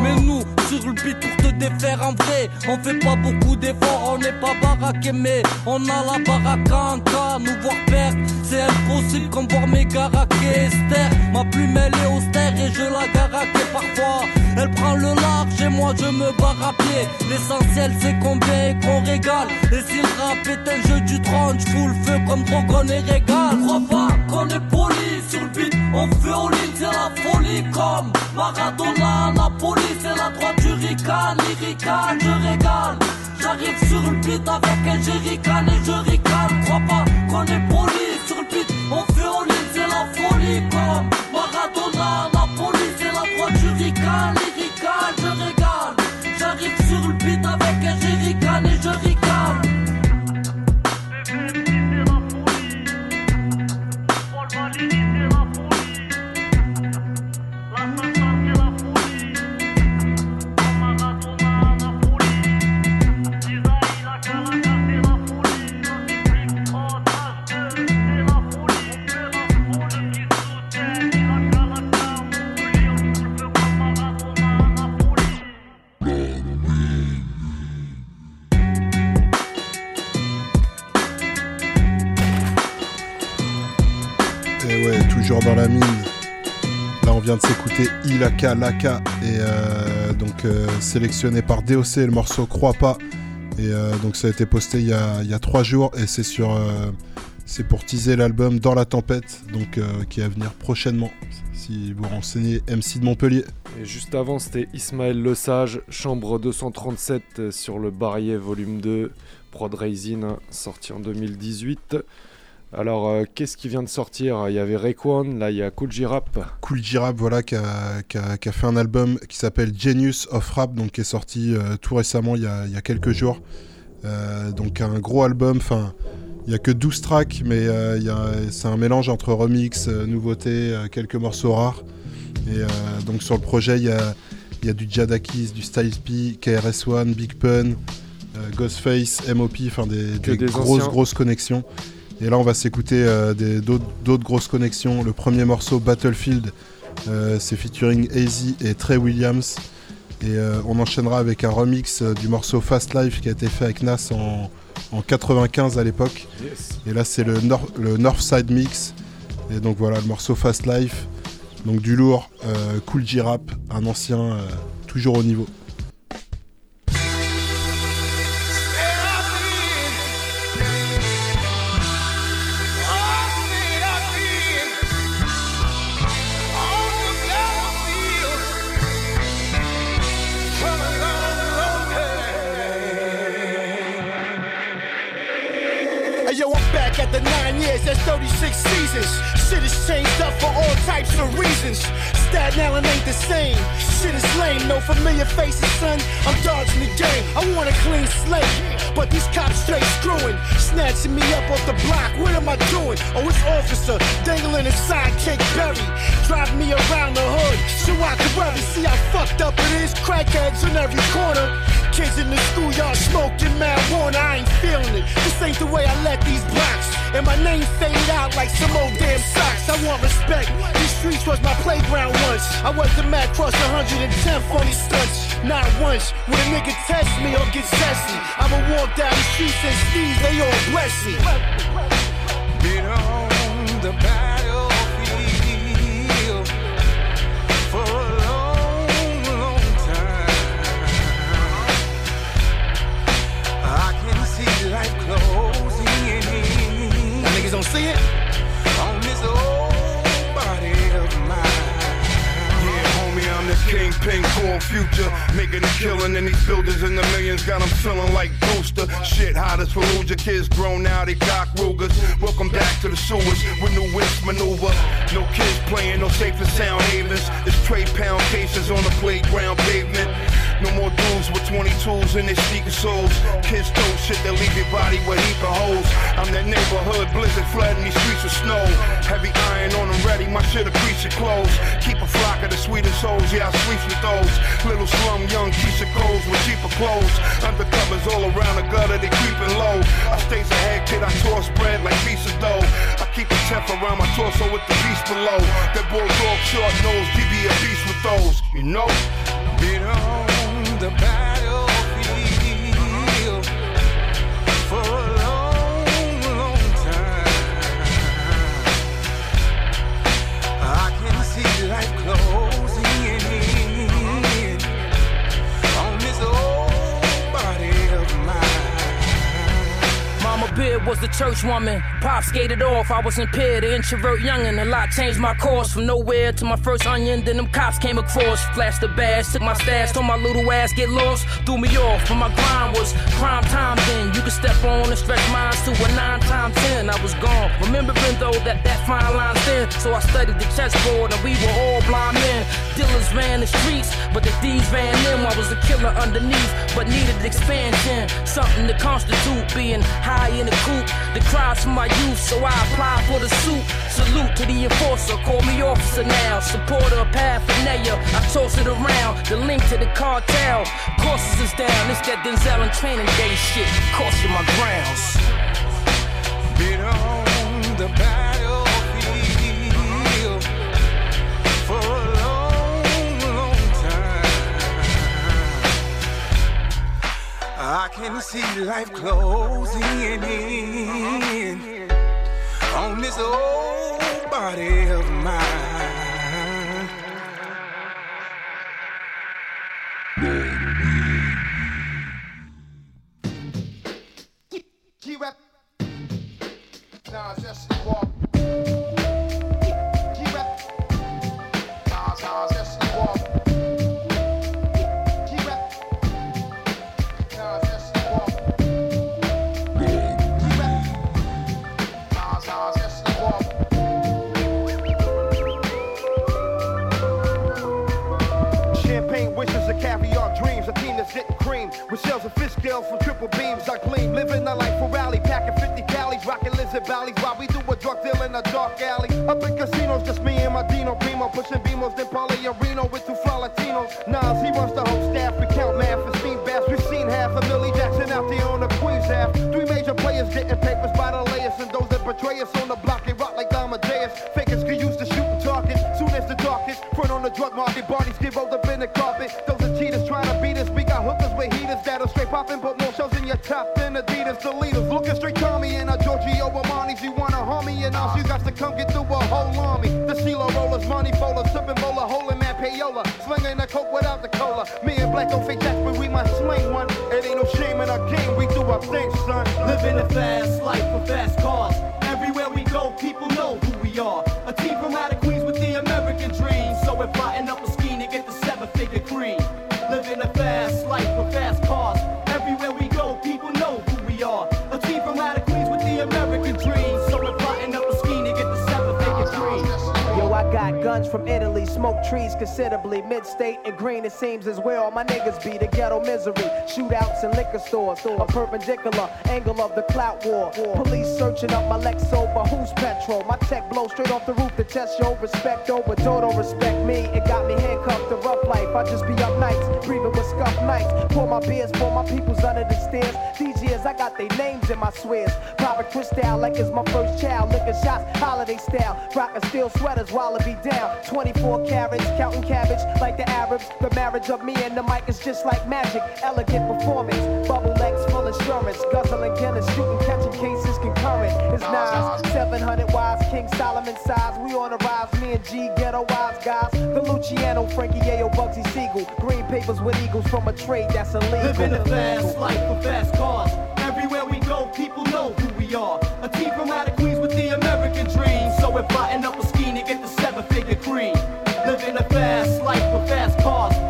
Mais nous, sur le beat pour te défaire en vrai, on fait pas beaucoup d'efforts, on n'est pas baraqué, mais on a la baraque en cas. Nous voir perdre, c'est impossible comme voir mes garaqués. Esther, ma plume elle est austère et je la garaque parfois. Elle prend le large et moi je me barre à pied. L'essentiel c'est combien et qu'on régale. Et si le rap est un jeu du trône, j'fous le feu comme Drogon et Régal. Crois pas qu'on est poli sur le beat, on fait lit, c'est la folie comme Maradona, Napoli, c'est la droite du Rican, Lyrical, je régale. J'arrive sur le beat avec un jerrycan et je ricane. Crois pas qu'on est poli sur le beat, on fait au lit, c'est la folie comme Maradona, dans la mine. Là, on vient de s'écouter Ilaka Laka, et euh, donc euh, sélectionné par DOC, le morceau Crois pas. Et euh, donc, ça a été posté il y a, il trois jours, et c'est sur. c'est pour teaser l'album Dans la tempête, donc qui est à venir prochainement. Si vous renseignez MC de Montpellier. Et juste avant, c'était Ismaël Le Sage, chambre 237 euh, sur le Barrier volume 2, Prod Raisin, sorti en 2018. Alors, euh, qu'est-ce qui vient de sortir? Il y avait Rayquan, là il y a Cool J-Rap. Cool J-Rap, voilà, qui a, qui a- qui a fait un album qui s'appelle Genius of Rap, donc qui est sorti euh, tout récemment, il y a, il y a quelques jours. Euh, donc un gros album, enfin, il y a que 12 tracks, mais c'est un mélange entre remix, nouveautés, quelques morceaux rares. Et donc sur le projet, il y a, il y a du Jadakis, du Styles P, KRS-One, Big Pun, Ghostface, MOP, enfin des, Que des des grosses, anciens. grosses connexions. Et là, on va s'écouter euh, d'autres grosses connexions. Le premier morceau, Battlefield, euh, c'est featuring AZ et Trey Williams. Et euh, on enchaînera avec un remix du morceau Fast Life qui a été fait avec Nas en, en 95 à l'époque. Yes. Et là, c'est le, Nor- le Northside Mix. Et donc voilà, le morceau Fast Life. Donc du lourd, Cool J-Rap, un ancien, toujours au niveau. Familiar faces, son. I'm dodging the game. I want a clean slate, but these cops straight screwing, snatching me up off the block. What am I doing? Oh, it's officer dangling a sidekick berry, driving me around the hood so I can worry. See how fucked up it is. Crackheads in every corner. Kids in the schoolyard smoking marijuana. I ain't feeling it. This ain't the way I let these blocks. And my name faded out like some old damn socks. I want respect. These streets was my playground once. I was the mad cross 110 funny stunts. Not once would a nigga test me or get zesty. I'ma walk down the streets and Steve, they all bless me. Been on the battlefield see? On this old body of mine. Yeah, homie, I'm the kingpin, corn future. Making a killing in these buildings in the millions. Got 'em feeling like Booster. Shit hot as Fallujah. Kids grown now, they cock Rugers. Welcome back to the sewers with new whips maneuver. No kids playing, no safe and sound havens. It's trade pound cases on the playground pavement. No more dudes with 22s in their sneaker soles. Kids told shit that leave your body with heap of holes. I'm that neighborhood blizzard flooding these streets with snow. Heavy iron on them ready, my shit crease your clothes. Keep a flock of the sweetest souls, yeah, I sweep with those. Little slum, young Keisha Coles with cheaper clothes. Undercovers all around the gutter, they creeping low. I stays ahead, kid, I toss bread like pieces dough. I keep a Tef around my torso with the beast below. That bulldog short nose, DB a beast with those, you know? On the back. Beard was the church woman. Pop skated off, I was impaired, an introvert youngin'. A lot changed my course from nowhere to my first onion. Then them cops came across, flashed the badge, took my stash, told my little ass get lost, threw me off. But my grind was prime time then. You could step on and stretch minds to a nine times ten. I was gone, remembering though that that fine line's thin. So I studied the chessboard and we were all blind men. Dealers ran the streets, but the thieves ran them. I was a killer underneath, but needed expansion. Something to constitute being high in the coop. The cries from my youth, so I apply for the suit. Salute to the enforcer, call me officer now. Supporter of paraphernalia, I toss it around. The link to the cartel. Courses is down, it's that Denzel and training day shit. Caution my grounds. Been on the battlefield I can see life closing in on this old body of mine. Perpendicular angle of the clout war. Police searching up my Lexo, but who's petrol? My tech blow straight off the roof to test your respect over. Don't respect me, it got me handcuffed to rough life. I just be up nights, breathing with scuff nights. Pour my beers, pour my peoples under the stairs. These years, I got their names in my swears. Private crystal like it's my first child. Licking shots, holiday style. Rockin' steel sweaters be down. 24 carats, counting cabbage like the Arabs. The marriage of me and the mic is just like magic. Elegant performance. Bubble insurance. Guzzling Guinness, shooting, catching cases concurrent. It's nines, 700 wise, King Solomon size. We on the rise, me and G, ghetto wise guys. The Luciano, Frankie Yale, Bugsy Siegel. Green papers with eagles from a trade that's illegal. Living a fast life with fast cars. Everywhere we go, people know who we are. A team from out of Queens with the American dream. So we're plotting up a scheme to get the seven figure cream. Living a fast life with fast cars.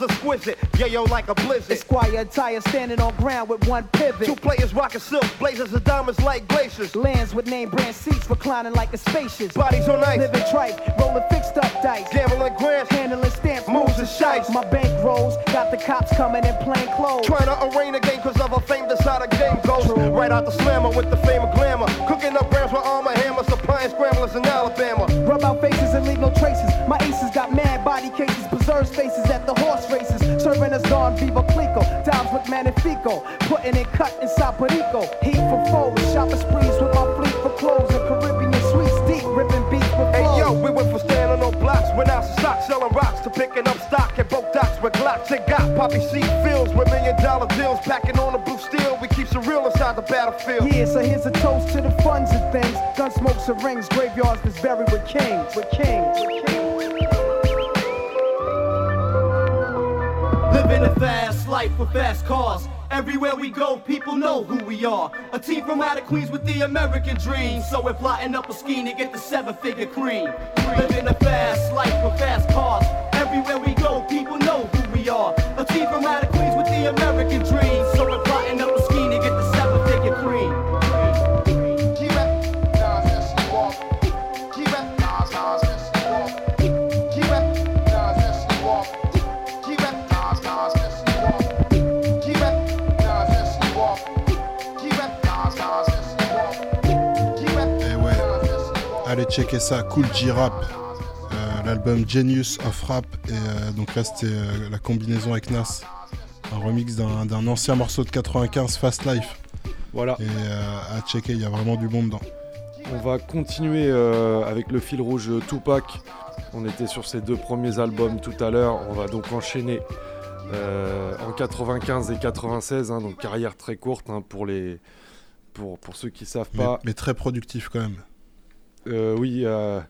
Lifestyle's exquisite. Yeah, yo, like a blizzard. Esquire attire standing on ground with one pivot. Two players rocking silk, blazers and diamonds like glaciers. Lands with name brand seats reclining like a spacious. Bodies on ice. Living tripe, rolling fixed up dice. Gambling grants. Handling stamps, moves and shites. My bank rolls, got the cops coming in plain clothes. Trying to arraign a game cause of a fame that's how the game goes. Right out the slammer with the fame of glamour. Cooking up grams with armor hammer, supplying scramblers in Alabama. Rub out faces and leave no traces. My aces got mad body cases, preserve spaces at the horse. Serving us Don Viva Clico. Dimes with Magnifico, putting it cut inside Perico. Heat for foes, shopping sprees with my fleet for clothes and Caribbean sweets deep, ripping beats with Hey yo, we went from standing on blocks, went out some socks, selling rocks to picking up stock at both docks with Glocks. It got poppy seed fields with million dollar deals, packing on the blue steel. We keep some real inside the battlefield. Yeah, so here's a toast to the funds and things. Gun smokes and rings, graveyards that's buried with kings, with kings. With kings. Life with fast cars. Everywhere we go, people know who we are. A team from out of Queens with the American dream. So we're plotting up a scheme to get the seven figure cream. Living a fast life with fast cars. Everywhere we go, people know who we are. A team from out of Queens with the American dream. So we're plotting up a checker ça, Cool G-Rap. Euh, L'album Genius of Rap. Et euh, donc là, c'était euh, la combinaison avec Nas. Un remix d'un ancien morceau de 95, Fast Life. Voilà. Et à checker, il y a vraiment du bon dedans. On va continuer avec le fil rouge Tupac. On était sur ses deux premiers albums tout à l'heure. On va donc enchaîner en 95 et 96, hein, donc carrière très courte hein, pour les pour, pour ceux qui savent Mais, pas. mais très productif quand même. Euh, oui, euh,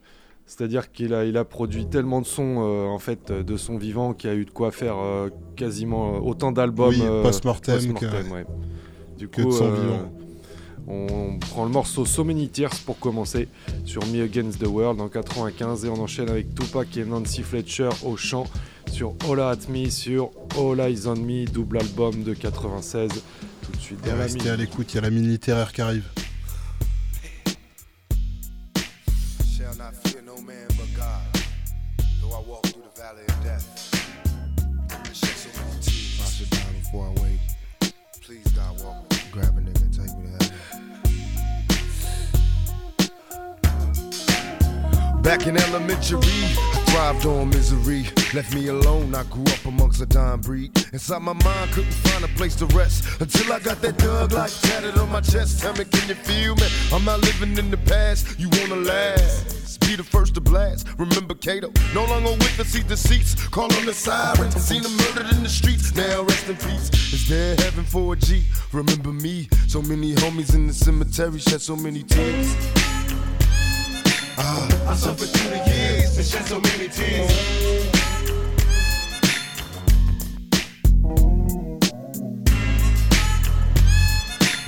c'est-à-dire qu'il a, il a produit tellement de sons euh, en fait de son vivant qu'il a eu de quoi faire euh, quasiment autant d'albums Oui, euh, post-mortem que- ouais. Du que coup, de son vivant. on prend le morceau So Many Tears pour commencer sur Me Against the World en 95 et on enchaîne avec Tupac et Nancy Fletcher au chant sur Holla at Me sur All Eyes on Me, double album de 96. Tout de suite restez à l'écoute, il y a la mine littéraire qui arrive. Back in elementary, I thrived on misery. Left me alone, I grew up amongst a dying breed. Inside my mind, couldn't find a place to rest. Until I got that dug like tatted on my chest. Tell me, can you feel me? I'm not living in the past, you wanna last. Be the first to blast. Remember Cato, no longer with us, see deceits. Call on the sirens, seen them murdered in the streets. Now rest in peace. Is there heaven for a G? Remember me, so many homies in the cemetery shed so many tears. I suffered through the years and shed so many tears.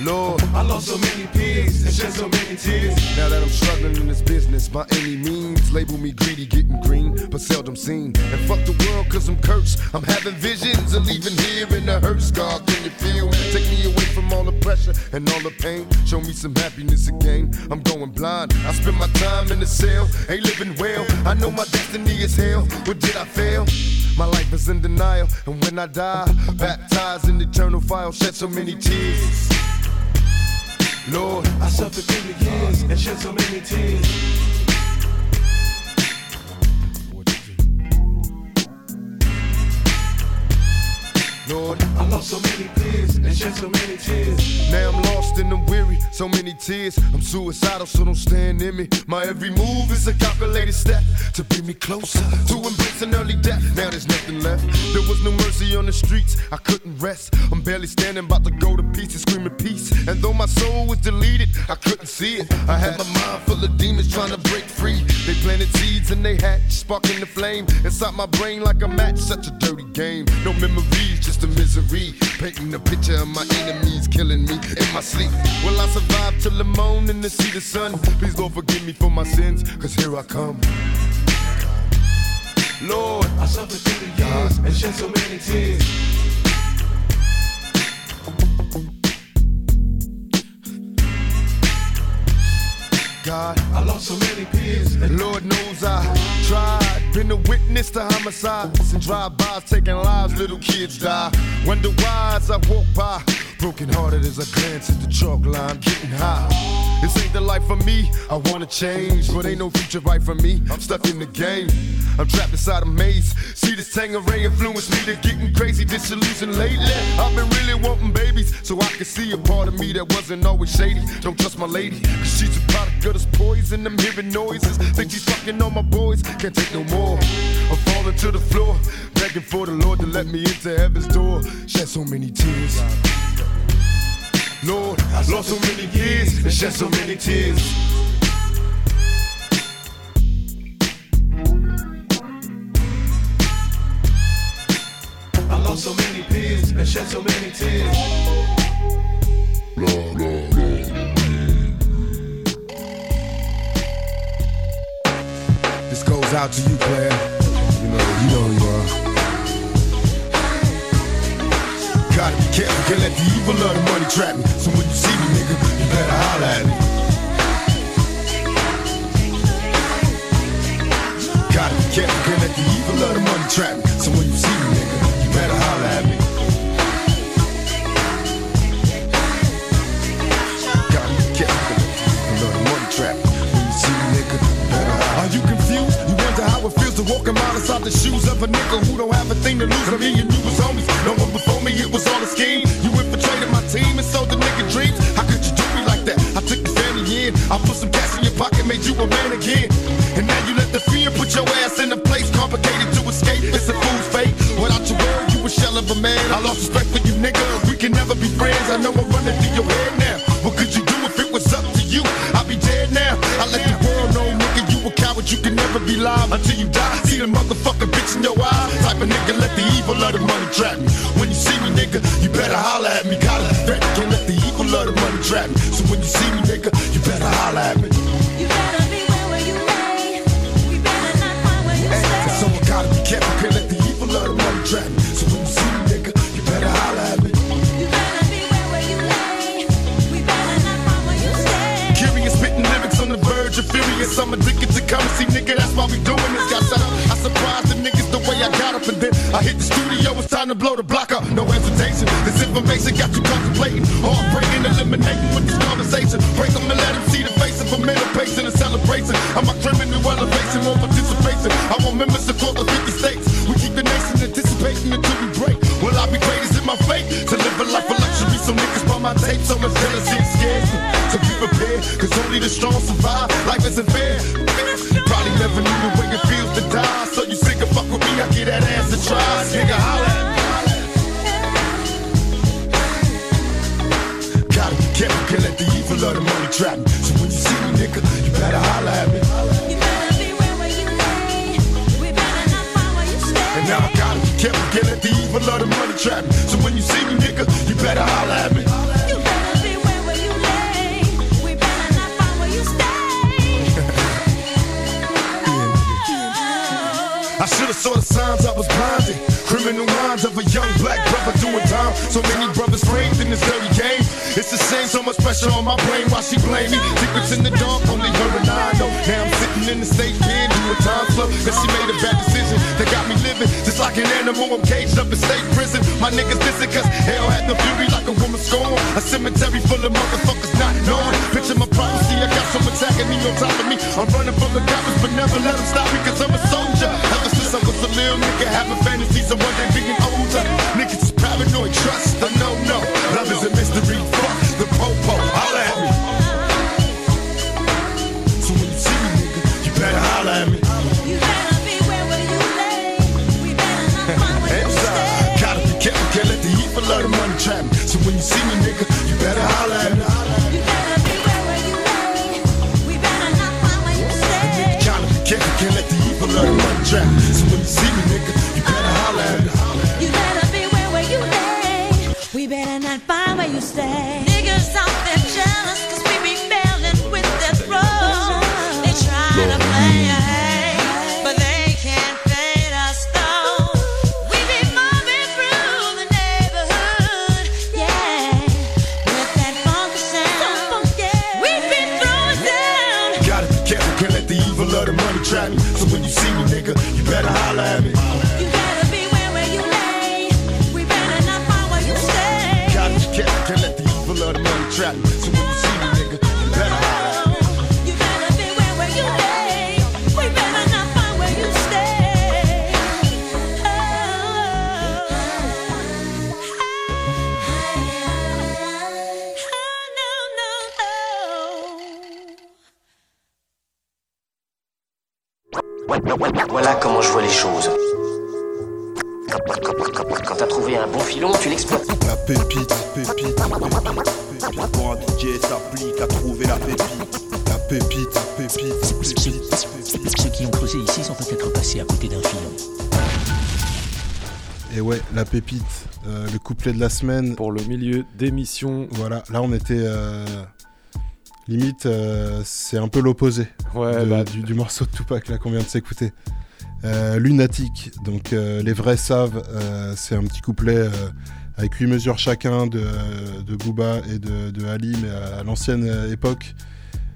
Lord, I lost so many peers and shed so many tears. Now that I'm struggling in this business by any means, label me greedy, getting green, but seldom seen. And fuck the world, cause I'm cursed. I'm having visions of leaving here in the hurt scar. Can you feel? Take me away from all the pressure and all the pain. Show me some happiness again. I'm going blind. I spend my time in the cell, ain't living well. I know my destiny is hell. What did I fail? My life is in denial, and when I die, baptized in eternal fire, shed so many tears. Lord, I suffered through the years and shed so many tears. Lord, I lost so many peers and shed so many tears. Now I'm lost and I'm weary, so many tears. I'm suicidal, so don't stand near me. My every move is a calculated step to bring me closer to embracing early death. Now there's nothing left. There was no mercy on the streets, I couldn't rest. I'm barely standing, about to go to pieces, screaming peace. And though my soul was deleted, I couldn't see it. I had my mind full of demons trying to break free. They planted seeds and they hatched, sparking the flame inside my brain like a match. Such a dirty game. No memories, just a misery. Painting a picture of my enemies killing me in my sleep. Will I survive till the morning to see the sun? Please, Lord, forgive me for my sins, cause here I come. Lord, I suffered through the years and shed so many tears. God, I lost so many peers. And Lord knows I tried. Been a witness to homicides and drive-bys taking lives. Little kids die. Wonder why as I walk by. Broken hearted as I glance at the chalk line, getting high. This ain't the life for me. I wanna change, but ain't no future right for me. I'm stuck in the game. I'm trapped inside a maze. See this Tangeray influence me to getting crazy, disillusioned lately. I've been really wanting babies, so I can see a part of me that wasn't always shady. Don't trust my lady, cause she's a product of this poison. I'm hearing noises. Think she's fucking on my boys. Can't take no more. I'm falling to the floor, begging for the Lord to let me into heaven's door. Shed so many tears. Lord, I lost so many years and shed so many tears. I lost so many peers and shed so many tears. Blah, blah, blah. This goes out to you, player. You know, you know you are. Gotta be careful, can't let the evil of the money trap me. So when you see me, nigga, you better holler at me. Gotta be careful, can't let the evil of the money trap me. So when you see me, nigga, you better holler at me. How it feels to walk a mile inside the shoes of a nigga who don't have a thing to lose. I mean, you was homies. No one before me, it was all a scheme. You infiltrated my team and sold the nigga dreams. How could you do me like that? I took the family in. I put some cash in your pocket, made you a man again. And now you let the fear put your ass in a place complicated to escape. It's a fool's fate. Without your word, you a shell of a man. I lost respect for you, nigga. We can never be friends. I know I'm running through your head now. What could you do if it was up to you? I'd be dead now. I let the coward. You can never be live until you die. See the motherfucking bitch in your eye. Type of nigga, let the evil of the money trap me. When you see me, nigga, you better holler at me. Gotta be ready, can't let the evil of the money trap me. So when you see me, nigga, you better holler at me. Hey, someone gotta be careful, can't let the evil of the money trap me. I'm addicted to currency, nigga. That's why we doing this. Got set up. I surprised the niggas the way I got up, and then I hit the studio. It's time to blow the block up. No hesitation. This information got you contemplating. Heartbreaking, eliminating with this conversation. Break Break 'em and let 'em see the face of a mental patient and celebration. I'm a criminal Isn't. Probably never knew the way it feels to die. So you sick of fuck with me, I get that ass to try. Nigga, holla. Gotta be careful, can't let the evil of the money trap me. So when you see me, nigga, you better holla at me. And now I gotta be careful, can't let the evil of the money trap me. So when you see me, nigga, you better holla at me. The signs I was blinded. Criminal minds of a young black brother doing time. So many brothers framed in this dirty game. It's the same, so much pressure on my brain. Why she blame me? Secrets in the dark, only her and I know. Now I'm sitting in the state pen, doing time slow. Cause she made a bad decision that got me living just like an animal. I'm caged up in state prison. My niggas listen, cause hell had no fury like a woman scorn. A cemetery full of motherfuckers not knowing. Picture my privacy, I got someone attacking me on top of me. I'm running from the cops, but never let them stop me, cause I'm a soldier. Ever since I was a little nigga, having fantasies of one day being older. Niggas is paranoid, trust the no trap. So when you see me, nigga, couplet de la semaine. Pour le milieu d'émission. Voilà, là on était. Euh, limite, euh, c'est un peu l'opposé ouais, bah, du, du morceau de Tupac là qu'on vient de s'écouter. Euh, Lunatic, donc les vrais savent, c'est un petit couplet avec 8 mesures chacun de, de Booba et de, de Ali, mais à, à l'ancienne époque.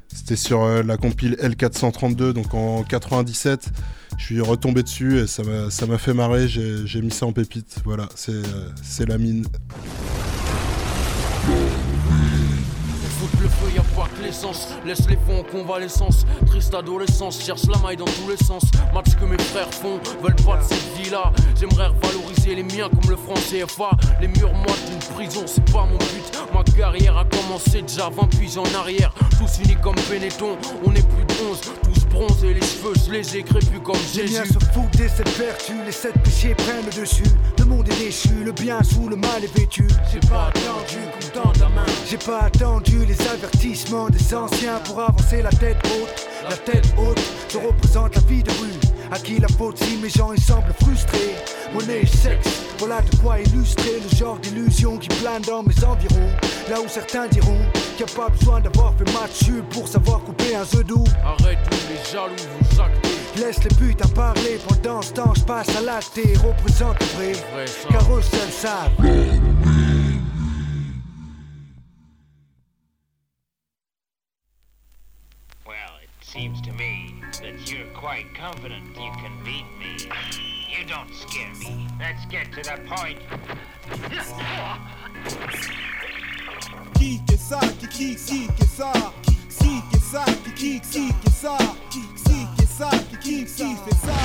C'était sur la compile L432, donc en 97. Je suis retombé dessus et ça m'a fait marrer, j'ai mis ça en pépite. Voilà, c'est la mine. Foutre le feu, y a pas que l'essence. Laisse les fonds en convalescence. Triste adolescence, cherche la maille dans tous les sens. Match que mes frères font, veulent pas de cette vie-là. J'aimerais revaloriser les miens comme le franc CFA. Les murs moites d'une prison, c'est pas mon but. Ma carrière a commencé déjà 20 puis en arrière. Tous unis comme Benetton, on est plus de 11. Tous bronzés, les cheveux légers, crépus comme Les Jésus. miens se foutent des sept vertus, les sept péchés prennent le dessus. Le monde est déchu, le bien sous le mal est vêtu. J'ai pas attendu qu'on tende la main. J'ai pas attendu les avertissements des anciens pour avancer la tête haute. La tête haute, je représente la vie de rue. À qui la faute si mes gens ils semblent frustrés. Monnaie sexe, voilà de quoi illustrer le genre d'illusion qui plane dans mes environs. Là où certains diront qu'il n'y a pas besoin d'avoir fait match pour savoir couper un œuf doux. Arrête tous les jaloux, vous actez. Laisse les putes à parler pendant ce temps, je passe à l'acte et représente le vrai. Car eux seuls savent. Well, it seems to me that you're quite confident you can beat me. You don't scare me. Let's get to the point. Qui que ça, qui qui qui que ça, qui que ça, qui qui qui que ça, qui qui que ça, qui qui qui fait ça?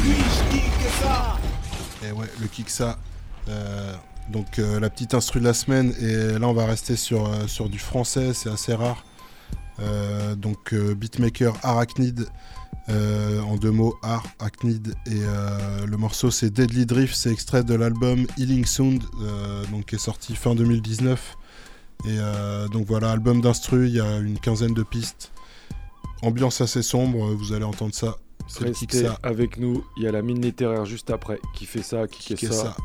Oui, je qui que ça? Et ouais, le Kiksa. Euh, donc euh, la petite instru de la semaine. Et là, on va rester sur, euh, sur du français, c'est assez rare. Euh, donc euh, beatmaker Arachnid. euh, en deux mots, Arachnid. Et euh, le morceau, c'est Deadly Drift. C'est extrait de l'album Healing Sound, euh, donc, qui est sorti fin 2019. Et donc voilà, album d'instru, il y a une quinzaine de pistes. Ambiance assez sombre, vous allez entendre ça. Restez Kiksa. avec nous, il y a la mine littéraire juste après. Qui fait ça, qui, Qui fait fait ça. ça.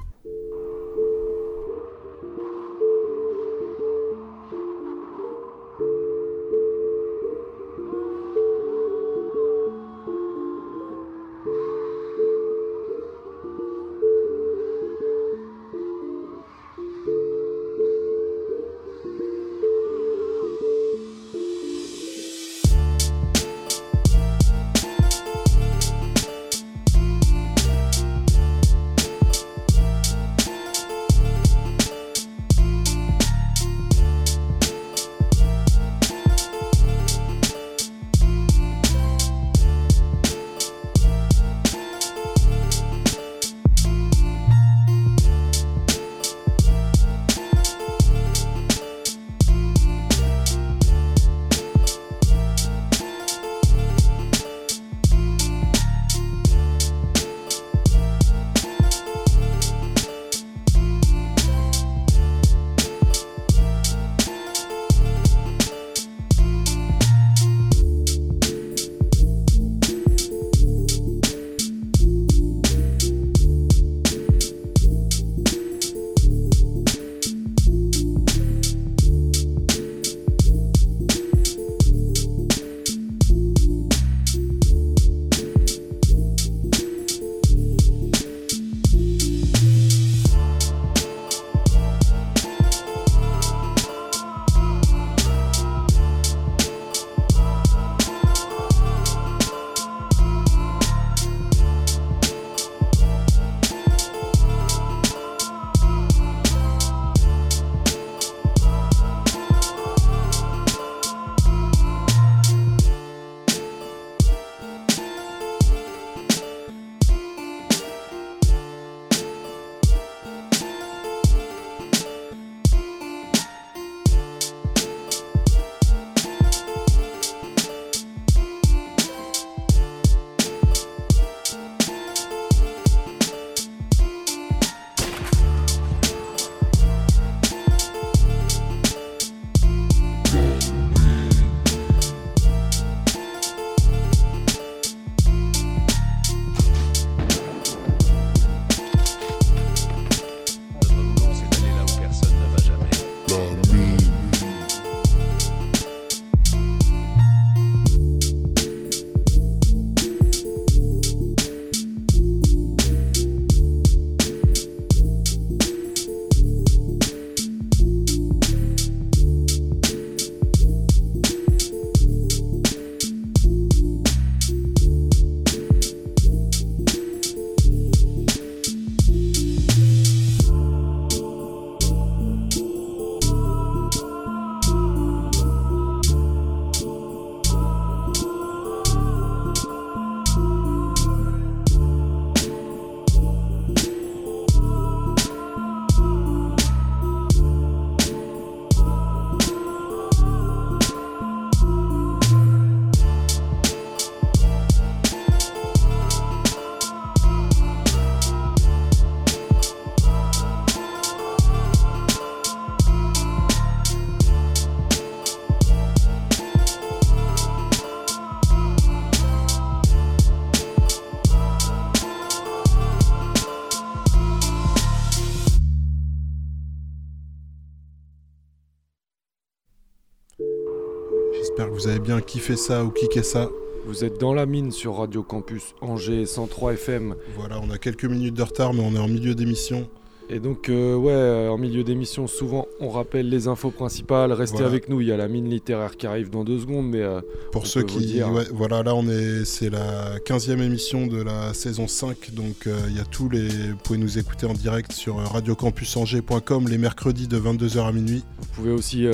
Bien kiffé ça ou kické ça. Vous êtes dans la mine sur Radio Campus Angers 103 FM. Voilà, on a quelques minutes de retard, mais on est en milieu d'émission. Et donc, euh, ouais, euh, en milieu d'émission, souvent on rappelle les infos principales. Restez Voilà. avec nous, il y a la mine littéraire qui arrive dans deux secondes. Mais euh, Pour ceux qui. dire- ouais, voilà, là, on est, c'est la 15e émission de la saison 5. Donc, euh, il y a tous les. Vous pouvez nous écouter en direct sur radiocampusangers.com les mercredis de 22h à minuit. Vous pouvez aussi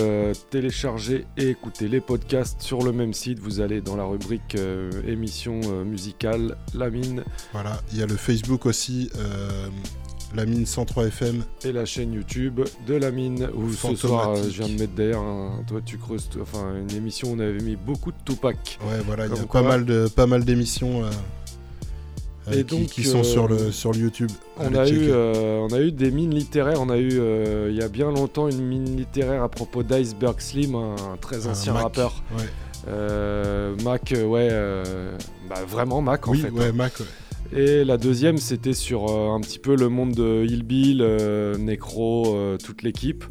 télécharger et écouter les podcasts sur le même site. Vous allez dans la rubrique émission musicale, la mine. Voilà, il y a le Facebook aussi, la mine 103 FM. Et la chaîne YouTube de la mine. Où ce soir, euh, je viens de mettre d'ailleurs, un- toi tu creuses, tout- enfin une émission où on avait mis beaucoup de Tupac. Ouais, voilà, il y a pas mal, de, pas mal d'émissions euh, euh, Et qui, donc, qui sont sur, le, sur le YouTube. On a, eu, on a eu des mines littéraires. On a eu il y a bien longtemps une mine littéraire à propos d'Iceberg Slim, un très ancien Mac, rappeur. ouais. Mac, ouais, bah, vraiment Mac en Oui, fait. ouais, hein. Mac, ouais. Et la deuxième, c'était sur euh, un petit peu le monde de Hillbill, euh, Necro, euh, toute l'équipe.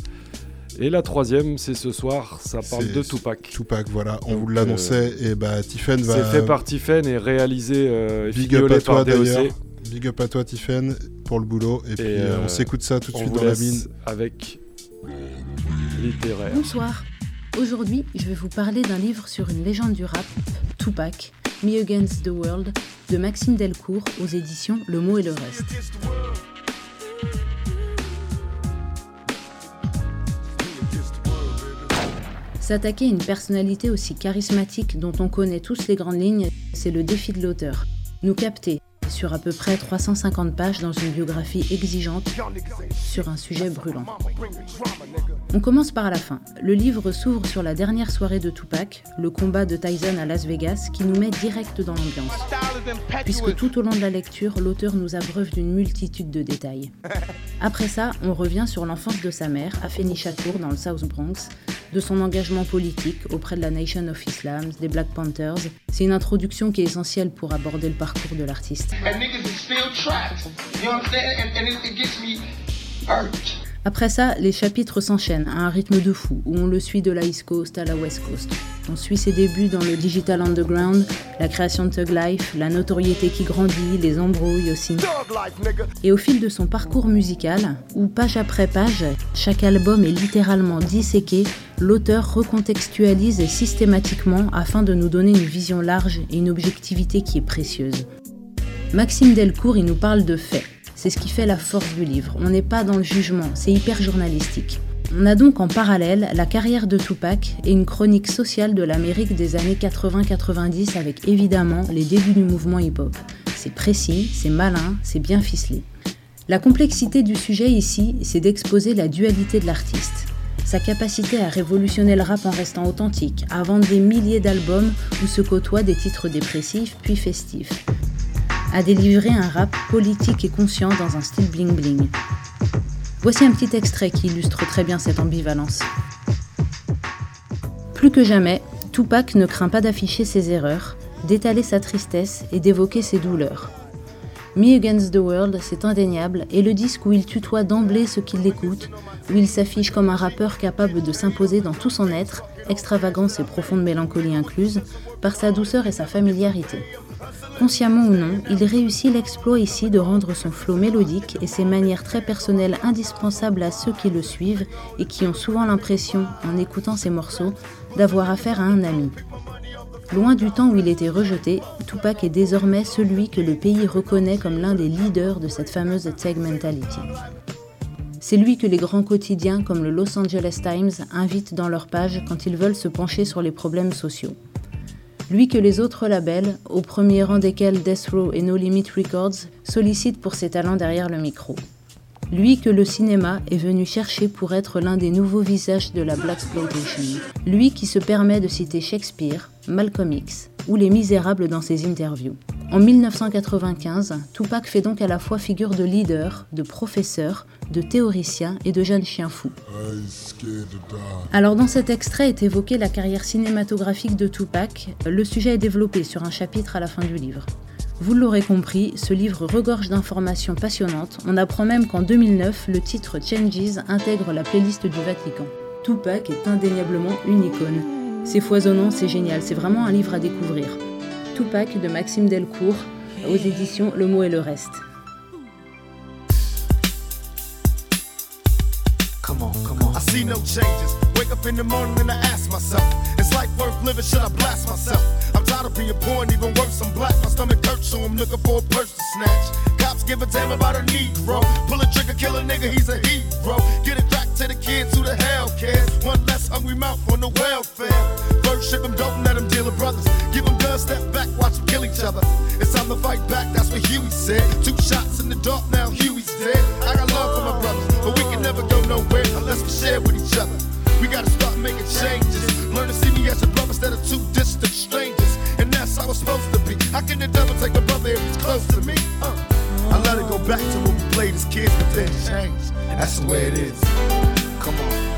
Et la troisième, c'est ce soir, ça parle de Tupac. Tupac, voilà, on Donc, vous l'annonçait. Et bah, Tiffen va. C'est fait par Tiffen et réalisé euh, et Big up à toi par DOC. Big up à toi, Tiffen, pour le boulot. Et, puis, euh, on s'écoute ça tout de suite vous dans la mine. Avec littéraire. Bonsoir. Aujourd'hui, je vais vous parler d'un livre sur une légende du rap, Tupac, Me Against the World, de Maxime Delcourt aux éditions Le Mot et le Reste. S'attaquer à une personnalité aussi charismatique dont on connaît tous les grandes lignes, c'est le défi de l'auteur. Nous capter sur à peu près 350 pages dans une biographie exigeante sur un sujet brûlant. On commence par la fin. Le livre s'ouvre sur la dernière soirée de Tupac, le combat de Tyson à Las Vegas, qui nous met direct dans l'ambiance. Puisque tout au long de la lecture, l'auteur nous abreuve d'une multitude de détails. Après ça, on revient sur l'enfance de sa mère, Afeni Chakour, dans le South Bronx, de son engagement politique auprès de la Nation of Islam, des Black Panthers. C'est une introduction qui est essentielle pour aborder le parcours de l'artiste. And niggas is still trapped. You understand? And, and it, it gets me hurt. Après ça, les chapitres s'enchaînent à un rythme de fou, où on le suit de la East Coast à la West Coast. On suit ses débuts dans le digital underground, la création de Thug Life, la notoriété qui grandit, les embrouilles aussi. Et au fil de son parcours musical, où page après page, chaque album est littéralement disséqué, l'auteur recontextualise systématiquement afin de nous donner une vision large et une objectivité qui est précieuse. Maxime Delcourt, il nous parle de faits. C'est ce qui fait la force du livre. On n'est pas dans le jugement, c'est hyper journalistique. On a donc en parallèle la carrière de Tupac et une chronique sociale de l'Amérique des années 80-90 avec évidemment les débuts du mouvement hip-hop. C'est précis, c'est malin, c'est bien ficelé. La complexité du sujet ici, c'est d'exposer la dualité de l'artiste. Sa capacité à révolutionner le rap en restant authentique, à vendre des milliers d'albums où se côtoient des titres dépressifs puis festifs à délivrer un rap politique et conscient dans un style bling-bling. Voici un petit extrait qui illustre très bien cette ambivalence. Plus que jamais, Tupac ne craint pas d'afficher ses erreurs, d'étaler sa tristesse et d'évoquer ses douleurs. Me Against the World, c'est indéniable, et le disque où il tutoie d'emblée ceux qui l'écoutent, où il s'affiche comme un rappeur capable de s'imposer dans tout son être, extravagance et profonde mélancolie incluse, par sa douceur et sa familiarité. Consciemment ou non, il réussit l'exploit ici de rendre son flow mélodique et ses manières très personnelles indispensables à ceux qui le suivent et qui ont souvent l'impression, en écoutant ses morceaux, d'avoir affaire à un ami. Loin du temps où il était rejeté, Tupac est désormais celui que le pays reconnaît comme l'un des leaders de cette fameuse Tag Mentality. C'est lui que les grands quotidiens comme le Los Angeles Times invitent dans leurs pages quand ils veulent se pencher sur les problèmes sociaux. Lui que les autres labels, au premier rang desquels Death Row et No Limit Records, sollicitent pour ses talents derrière le micro. Lui que le cinéma est venu chercher pour être l'un des nouveaux visages de la Blaxploitation. Lui qui se permet de citer Shakespeare, Malcolm X ou Les Misérables dans ses interviews. En 1995, Tupac fait donc à la fois figure de leader, de professeur, de théoricien et de jeune chien fou. Alors dans cet extrait est évoquée la carrière cinématographique de Tupac. Le sujet est développé sur un chapitre à la fin du livre. Vous l'aurez compris, ce livre regorge d'informations passionnantes. On apprend même qu'en 2009, le titre Changes intègre la playlist du Vatican. Tupac est indéniablement une icône. C'est foisonnant, c'est génial, c'est vraiment un livre à découvrir. Tupac de Maxime Delcourt, aux éditions Le mot et le reste. Of being poor and even worse, I'm black. My stomach hurts, so I'm looking for a purse to snatch. Cops give a damn about a Negro. Pull a trigger, kill a nigga, he's a hero. Get it back to the kids who the hell cares. One less hungry mouth on the welfare. First ship them, don't let them deal with brothers. Give them guns, step back, watch them kill each other. It's time to fight back, that's what Huey said. Two shots in the dark, now Huey's dead. I got love for my brothers, but we can never go nowhere unless we share with each other. We gotta start making changes. Learn to see me as a brother instead of two distant strangers. And that's supposed to be. How can the devil take a brother if he's close to me? Uh. I let it go back to when we played as kids, but then changed. That's the way it is. Come on,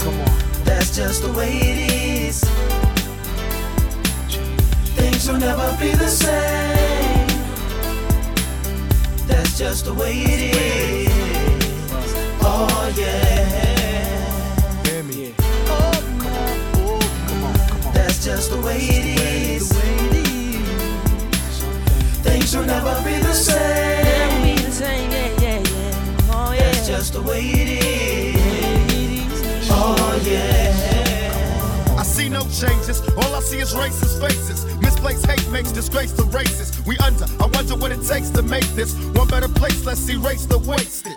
come on. That's just the way it is. Things will never be the same. That's just the way it is. Oh yeah. Hear me. Oh, come on, oh, come on, come on. That's just the way it is. Things will never be the same. Oh, That's just the way it is. Oh yeah. I see no changes. All I see is racist faces. Misplaced hate makes disgrace to races. We under. I wonder what it takes to make this one better place. Let's erase the wasted.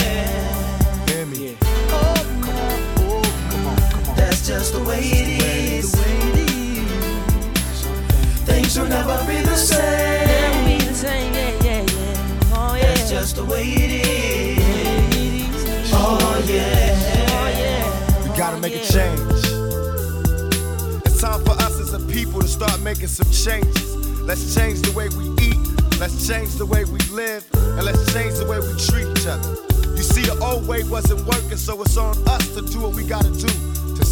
Just the way it is. Things will never be the same. That's just the way it is. Oh, oh yeah. We gotta make a change. It's time for us as a people to start making some changes. Let's change the way we eat. Let's change the way we live. And let's change the way we treat each other. You see, the old way wasn't working, so it's on us to do what we gotta do to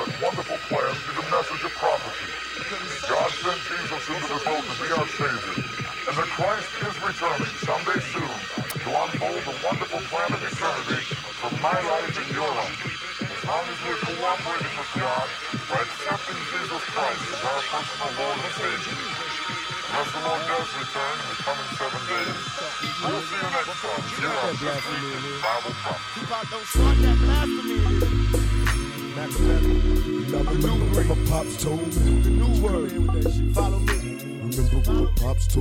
That wonderful plan the message of prophecy. God sent Jesus into this world to be our Savior, and that Christ is returning someday soon to unfold the wonderful plan of eternity for my life and your life. As long as we're cooperating with God by accepting Jesus Christ as our personal Lord and Savior. Unless the Lord does return in the coming seven days, we'll see you next time here on Just Bible Prophecy. Tupac, don't start that. Now remember what my pops told me. The new word. Follow me. Pops.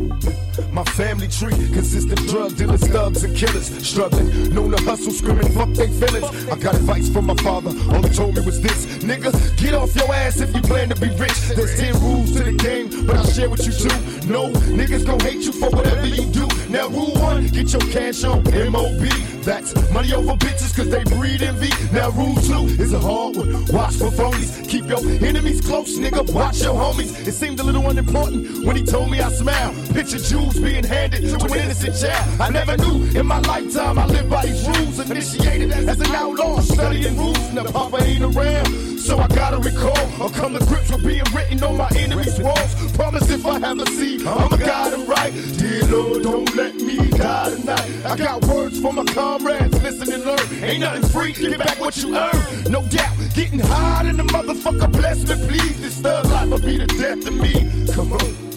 My family tree consists of drug dealers, thugs, and killers. Struggling, known to hustle, screaming, fuck they feelings. I got advice from my father, all he told me was this Nigga, get off your ass if you plan to be rich. There's 10 rules to the game, but I'll share with you two. No, niggas gon' hate you for whatever you do. Now, rule one, get your cash on MOB. That's money over bitches, cause they breed envy. Now, rule two is a hard one. Watch for phonies. Keep your enemies close, nigga. Watch your homies. It seemed a little unimportant when he told me I smile. Picture jewels being handed to an innocent child. I never knew in my lifetime I lived by these rules. Initiated as an outlaw, studying rules. Now, Papa ain't around. So I gotta recall or come to grips with being written on my enemies' walls. Promise if I have a seed, I'ma guide right. Dear Lord, don't let me die tonight. I got words for my comrades, listen and learn. Ain't nothing free, get back what you earn. No doubt, getting high than the motherfucker, bless me, please. This thug life will be the death of me. Come on.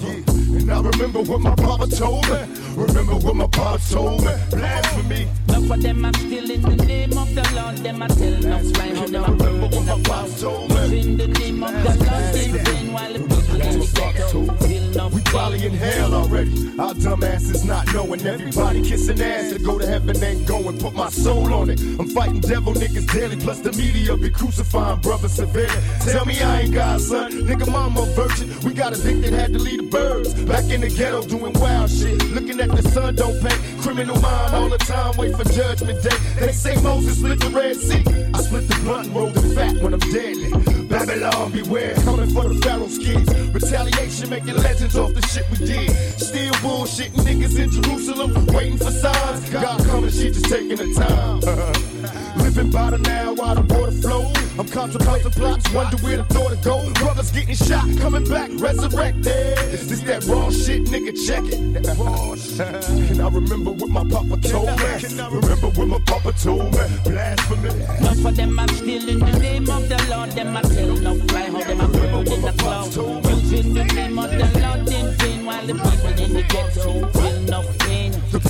And I remember what my papa told me. Remember what my pops told me. Blasphemy. Enough of them are still in the name of the Lord. Them are tell no lie how them are burning in the cloud. In the name of the Lord, they vain while the people in the ghetto We probably in hell already. Our dumb dumbasses not knowing everybody kissing ass to go to heaven ain't going. Put my soul on it. I'm fighting devil niggas daily. Plus the media be crucifying brother severely. Tell me I ain't God, son. Nigga, mama virgin. We got addicted, had to leave the birds. Back in the ghetto doing wild shit. Looking at the sun don't pay. Criminal mind all the time. Wait for judgment day. They say Moses split the Red Sea. I split the blunt and roll the fat when I'm deadly. Babylon, beware. Coming for the Pharaoh's kids. Retaliation making off the shit we did. Still bullshitting niggas in Jerusalem. Waiting for signs. God coming, she just taking the time. Living by the now while the water flows. I'm contemplating plots, wonder where the thought to go. Brothers getting shot, coming back, resurrected. This that raw shit, nigga, check it. Can I remember what my papa told me? Can I Remember what my papa told me? Blasphemy. Enough of them are still in the name of the Lord. Them are tell no fly how them are burned in the cloud. Using the name of the Lord in vain while the people in the ghetto feel no pain. The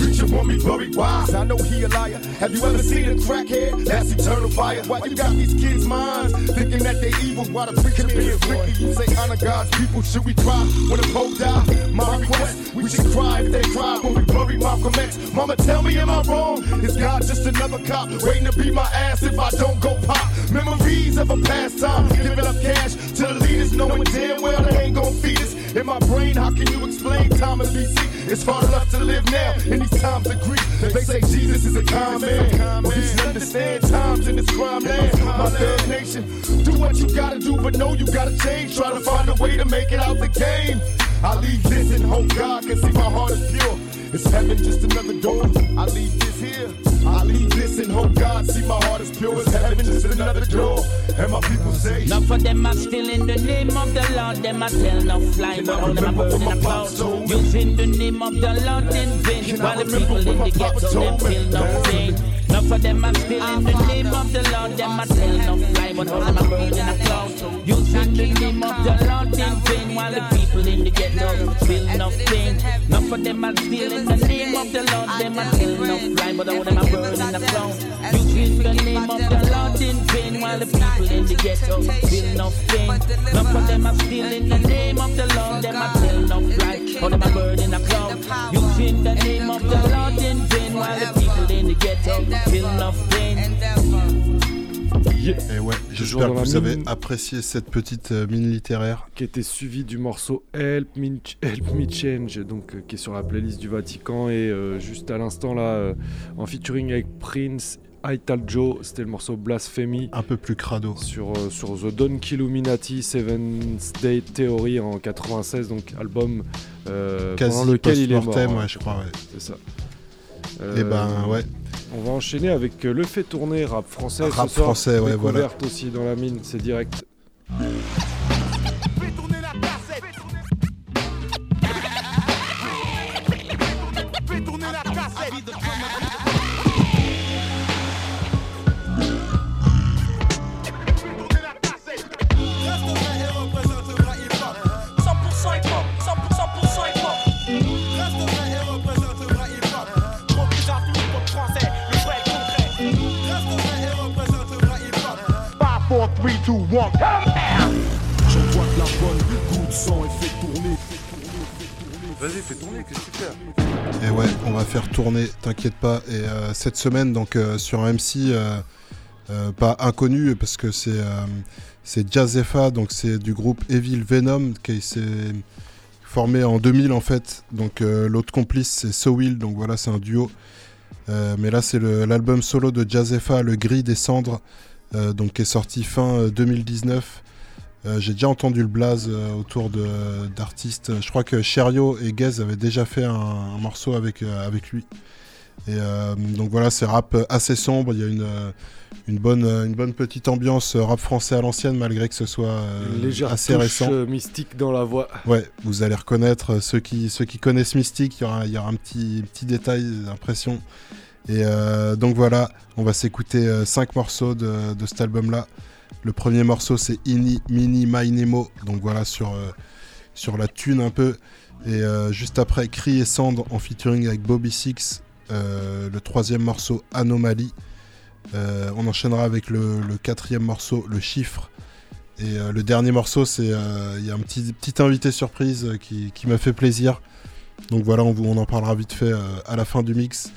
preacher want me buried wise. I know he a liar. Have you ever seen a crackhead? That's eternal fire. Why you got these kids' minds thinking that they evil? Why the preacher being wicked? You say honor God's people. Should we cry when a Pope die? My request, we should cry if they cry when we bury Malcolm X. Mama, tell me, am I wrong? Is God just another cop waiting to beat my ass if I don't go pop? Memories of a past time, giving up cash to the leaders, knowing damn well they ain't gonna feed us. In my brain, how can you explain time BC? It's hard enough to live now in these times of grief. They say Jesus is a kind man. Well, should understand times in this crime land. My third nation, do what you gotta do, but know you gotta change. Try to find a way to make it out the game. I leave this and hope God can see my heart is pure. Is heaven just another door? I leave this here. I leave this and hope God see my heart is pure. Is heaven just another door? And my people say, Enough of them are still in the name of the Lord. Them are tell no fly, but all them are burning in the cloud. Using the name of the Lord in vain while the people in the ghetto them feel no pain. Enough of them are still in the name of the Lord. Them are tell no fly, but all them are burning in the cloud. Using the name of the Lord in vain while the people in the ghetto feel no pain. Enough of them are still in the name of the Lord. Them are tell no fly, but all them are burning in the cloud. Using the name of the Lord in vain while the people in the ghetto feel no pain. Enough of them are still in the name of the Lord. Them are tell no fly, all them are burning in the cloud. Using the name of the Lord in vain while the the ghetto feel no pain. Et ouais, Toujours j'espère que vous avez apprécié cette petite euh, mine littéraire. qui était suivi du morceau Help Me, Ch- Help Me Change, donc, euh, qui est sur la playlist du Vatican. Et euh, juste à l'instant, là, euh, en featuring avec Prince, Ital Joe, c'était le morceau Blasphemy. Un peu plus crado. Sur, euh, sur The Dawn Illuminati, Seventh Day Theory en 96, donc album euh, Quasi pendant lequel il est mort. hein. ouais, je crois, ouais. C'est ça. Eh ben, ouais. On va enchaîner avec euh, le fait tourner rap français. Rap ce soir. français, ouais, voilà. Aussi dans la mine, c'est direct. Five, four, three, two, want. J'envoie de la bonne, coup de sang et fais tourner. Vas-y, fais tourner, qu'est-ce que tu fais Et ouais, on va faire tourner, t'inquiète pas. Et euh, cette semaine, donc euh, sur un MC, euh, euh, pas inconnu parce que c'est euh, c'est Jazzefa, donc c'est du groupe Evil Venom qui s'est formé en 2000 en fait. Donc euh, l'autre complice c'est So Will, donc voilà, c'est un duo. Euh, mais là, c'est l'album solo de Jazzefa, Le Gris des Cendres, euh, donc qui est sorti fin euh, 2019. Euh, J'ai déjà entendu le blaze euh, autour d'artistes. Je crois que Cherio et Gaz avaient déjà fait un, un morceau avec, euh, avec lui. Et euh, donc voilà, c'est rap assez sombre. Il y a une, euh, une, bonne, euh, une bonne petite ambiance euh, rap français à l'ancienne, malgré que ce soit euh, légère assez touche récent. euh, mystique dans la voix. Ouais, vous allez reconnaître euh, ceux qui, ceux qui connaissent Mystique, il y aura, il y aura un petit, petit détail d'impression. Et euh, donc voilà, on va s'écouter 5 morceaux de, cet album-là. Le premier morceau c'est Ini Mini My Nemo, donc voilà sur, euh, sur la thune un peu. Et euh, juste après, Cri et Cendre en featuring avec Bobby Six. Euh, le troisième morceau Anomalie. Euh, on enchaînera avec le, quatrième morceau, Le Chiffre. Et euh, le dernier morceau, c'est euh, il y a un petit, invité surprise euh, qui, m'a fait plaisir. Donc voilà, on, on en parlera vite fait euh, à la fin du mix.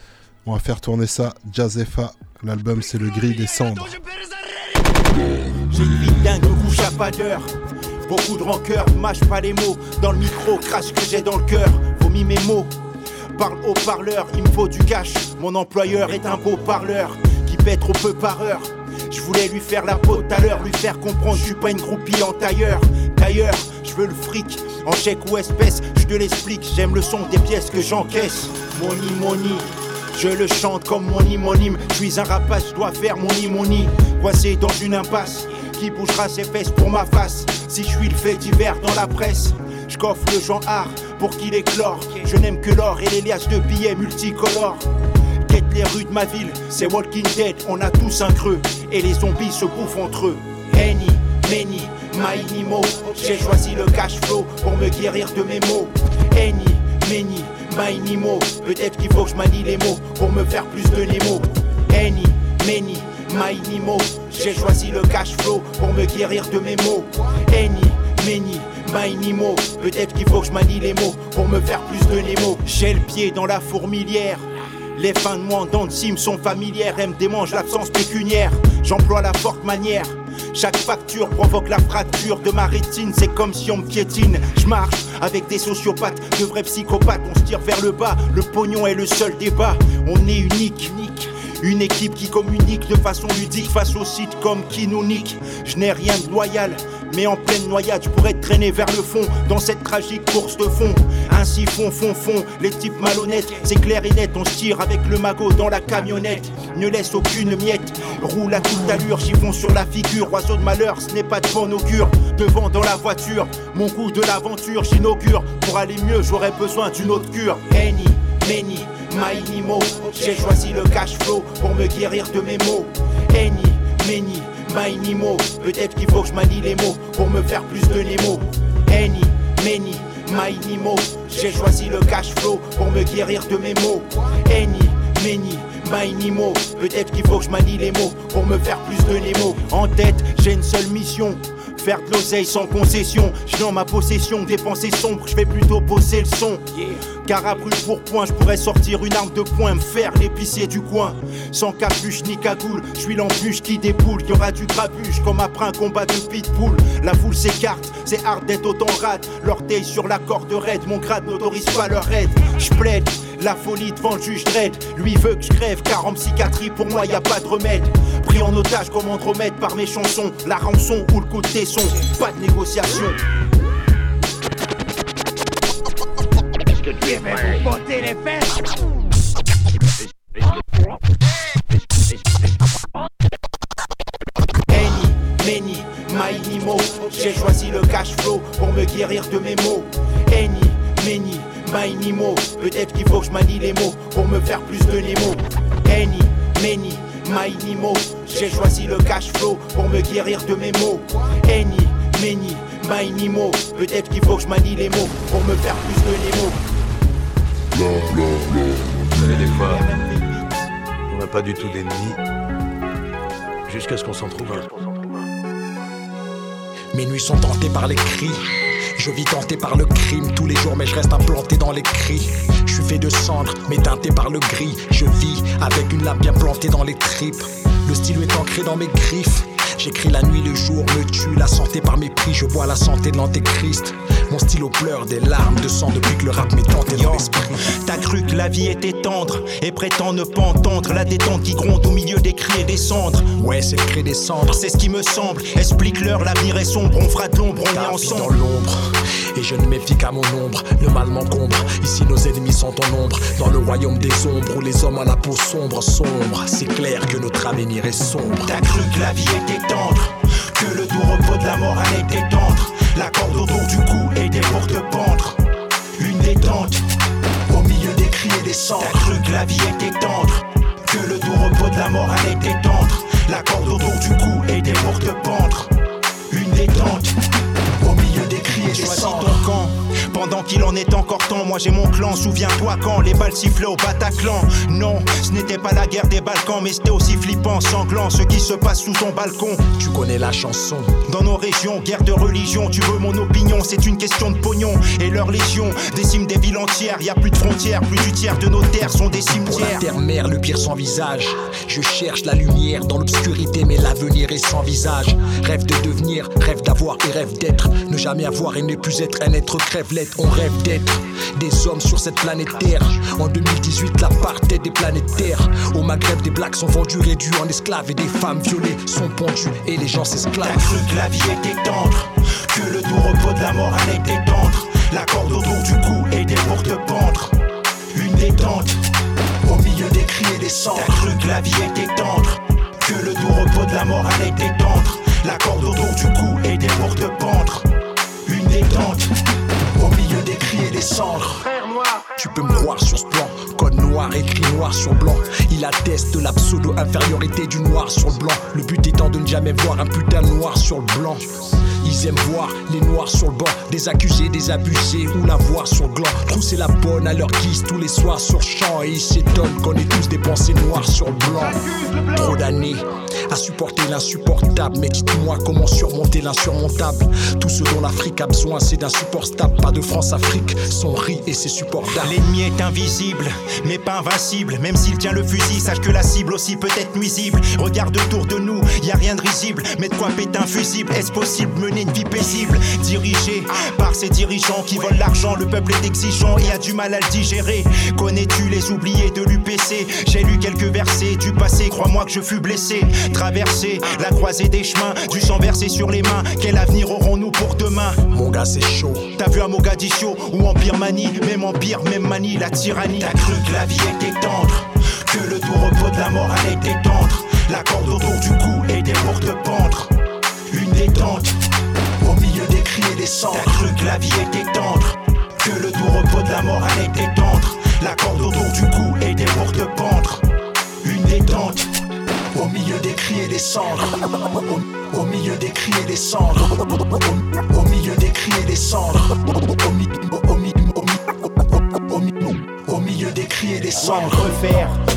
On va faire tourner ça. Jazzefa, l'album c'est le gris des cendres. J'ai une vie dingue, couche à pas d'heure. Beaucoup de rancœur, mâche pas les mots. Dans le micro, crache que j'ai dans le cœur. Vomis mes mots. Parle au parleur, il me faut du cash. Mon employeur est un beau parleur qui paie trop peu par heure. Je voulais lui faire la peau tout à l'heure, lui faire comprendre, je suis pas une groupie en tailleur. D'ailleurs, je veux le fric, en chèque ou espèce, je te l'explique, j'aime le son des pièces que j'encaisse. Money, money, je le chante comme mon homonyme. Je suis un rapace, je dois faire mon imoni. Coincé dans une impasse, qui bougera ses fesses pour ma face. Si je suis le fait divers dans la presse, je coffre le genre art pour qu'il éclore. Je n'aime que l'or et les liasses de billets multicolores. Quête les rues de ma ville, c'est Walking Dead, on a tous un creux. Et les zombies se bouffent entre eux. Henny, Many, My Nemo. J'ai choisi le cash flow pour me guérir de mes mots. Henny, Many, My Nemo. Peut-être qu'il faut que je manie les mots pour me faire plus de Nemo. Henny, Many, My Nemo. J'ai choisi le cash flow pour me guérir de mes mots. Henny, Many, My. Peut-être qu'il faut que je manie les mots pour me faire plus de Nemo. J'ai le pied dans la fourmilière. Les fins de mois cime sont familières, elles me démangent l'absence pécuniaire. J'emploie la forte manière. Chaque facture provoque la fracture de ma rétine, c'est comme si on me piétine. Je marche avec des sociopathes, de vrais psychopathes, on se tire vers le bas. Le pognon est le seul débat, on est unique. Une équipe qui communique de façon ludique face au site comme qui. Je n'ai rien de loyal, mais en pleine noyade, je pourrais traîner vers le fond dans cette tragique course de fond. Ainsi fond, fond, fond, les types malhonnêtes, c'est clair et net, on se tire avec le magot dans la camionnette. Ne laisse aucune miette, roule à toute allure, fonce sur la figure. Oiseau de malheur, ce n'est pas de bon augure. Devant dans la voiture, mon goût de l'aventure, j'inaugure. Pour aller mieux, j'aurais besoin d'une autre cure. Henny, Many, My. J'ai choisi le cash flow pour me guérir de mes mots. Henny, Many, My Nemo. Peut-être qu'il faut que je manie les mots pour me faire plus de Nemo. Henny, Many, My Nemo. J'ai choisi le cash flow pour me guérir de mes mots. Henny, Many, My Nemo. Peut-être qu'il faut que je manie les mots pour me faire plus de Nemo. En tête, j'ai une seule mission. Faire de l'oseille sans concession, j'ai dans ma possession des pensées sombres, je vais plutôt bosser le son. Car à brûle pour point, je pourrais sortir une arme de poing, me faire l'épicier du coin. Sans capuche ni cagoule, je suis l'embûche qui déboule, y aura du grabuge comme après un combat de pitbull. La foule s'écarte, c'est hard d'être autant rate. L'orteil sur la corde raide, mon grade n'autorise pas leur aide. Je plaide, la folie devant le juge dread. Lui veut que je crève, car en psychiatrie pour moi y a pas de remède. Pris en otage comme Andromède par mes chansons, la rançon ou le coup de tesson, pas de négociation. Est-ce que tu es prêt? Pour botter les fesses. J'ai choisi le cash flow pour me guérir de mes Many, My Nemo. Peut-être qu'il faut que je manie les mots pour me faire plus de Nemo. Henny, Many, My Nemo. J'ai choisi le cash flow pour me guérir de mes mots. Henny, Many, My Nemo. Peut-être qu'il faut que je manie les mots pour me faire plus de Nemo. Et des fois, on n'a pas du tout d'ennemis, jusqu'à ce qu'on s'en trouve un. Mes nuits sont tentées par les cris. Je vis tenté par le crime tous les jours, mais je reste implanté dans les cris. Je suis fait de cendres, mais teinté par le gris. Je vis avec une lame bien plantée dans les tripes. Le stylo est ancré dans mes griffes. J'écris la nuit, le jour me tue, la santé par mépris, je bois la santé de l'antéchrist. Mon stylo pleure des larmes de sang depuis que le rap m'est tenté dans l'esprit. T'as cru que la vie était tendre et prétend ne pas entendre la détente qui gronde au milieu des cris et des cendres. Ouais, c'est le cri des cendres. C'est ce qui me semble. Explique-leur, l'avenir est sombre, on fera de l'ombre, on est ensemble. dans l'ombre. Et je ne méfie qu'à mon ombre, le mal m'encombre. Ici nos ennemis sont en ombre, dans le royaume des ombres où les hommes à la peau sombre, sombre. C'est clair que notre avenir est sombre. T'as cru que la vie était tendre, que le doux repos de la mort allait t'étendre. La corde autour du cou était pour te pendre. Une détente au milieu des cris et des cendres. T'as cru que la vie était tendre, que le doux repos de la mort allait t'étendre. La corde autour du cou était pour te pendre. Une détente au milieu des cris et des cendres. Pendant qu'il en est encore temps, moi j'ai mon clan. Souviens-toi quand les balles sifflaient au Bataclan. Non, ce n'était pas la guerre des Balkans, mais c'était aussi flippant, sanglant, ce qui se passe sous ton balcon. Tu connais la chanson. Dans nos régions, guerre de religion, tu veux mon opinion, c'est une question de pognon. Et leur légion décime des villes entières, y a plus de frontières, plus du tiers de nos terres sont des Pour la cimetières. le pire sans visage. Je cherche la lumière dans l'obscurité, mais l'avenir est sans visage. Rêve de devenir, rêve d'avoir et rêve d'être. Ne jamais avoir et ne plus être un être crève-lettre. On rêve d'être des hommes sur cette planète Terre. En 2018, la partie des planètes Terre. Au Maghreb, des blacks sont vendus, réduits en esclaves et des femmes violées sont pendues et les gens T'as s'esclavent. cru que la vie était tendre, que le doux repos de la mort allait t'étendre. La corde autour du cou était pour te pendre. Une détente au milieu des cris et des cendres. T'as cru que la vie était tendre, que le doux repos de la mort allait t'étendre. La corde autour du cou était pour te pendre. Une détente Tu peux me croire sur ce plan, code noir écrit noir sur blanc. Il atteste la pseudo-infériorité du noir sur le blanc. Le but étant de ne jamais voir un putain de noir sur le blanc. Voir les noirs sur le banc, des accusés, des abusés ou la voir sur le gland. Trousser la bonne à leur guise tous les soirs sur champ et ils s'étonnent qu'on ait tous des pensées noires sur le blanc. Trop d'années à supporter l'insupportable, mais dites-moi comment surmonter l'insurmontable. Tout ce dont l'Afrique a besoin, c'est d'un support stable, pas de France-Afrique. Son riz et c'est supportable. L'ennemi est invisible, mais pas invincible. Même s'il tient le fusil, sache que la cible aussi peut être nuisible. Regarde autour de nous, y a rien de risible. Mais de quoi péter un fusible? Est-ce possible mener une vie paisible Dirigé par ces dirigeants qui volent l'argent, le peuple est exigeant et a du mal à le digérer. Connais-tu les oubliés de l'UPC J'ai lu quelques versets du passé, crois-moi que je fus blessé. Traverser la croisée des chemins, du sang versé sur les mains. Quel avenir aurons-nous pour demain? Mon gars, c'est chaud. T'as vu à Mogadiscio ou en Birmanie, même empire, même manie, la tyrannie. T'as cru que la vie était tendre, que le doux repos de la mort allait t'étendre. La corde autour du cou était pour te pendre. Une détente des cendres. Que la vie était tendre, que le doux repos de la mort allait t'étendre. La corde autour du cou était pour te pendre. Une détente au milieu des cris et des cendres. Au, milieu des cris et des cendres. Au, milieu des cris et des cendres. Au, mi- au, mi- au, mi- au, mi- au milieu des cris et des cendres.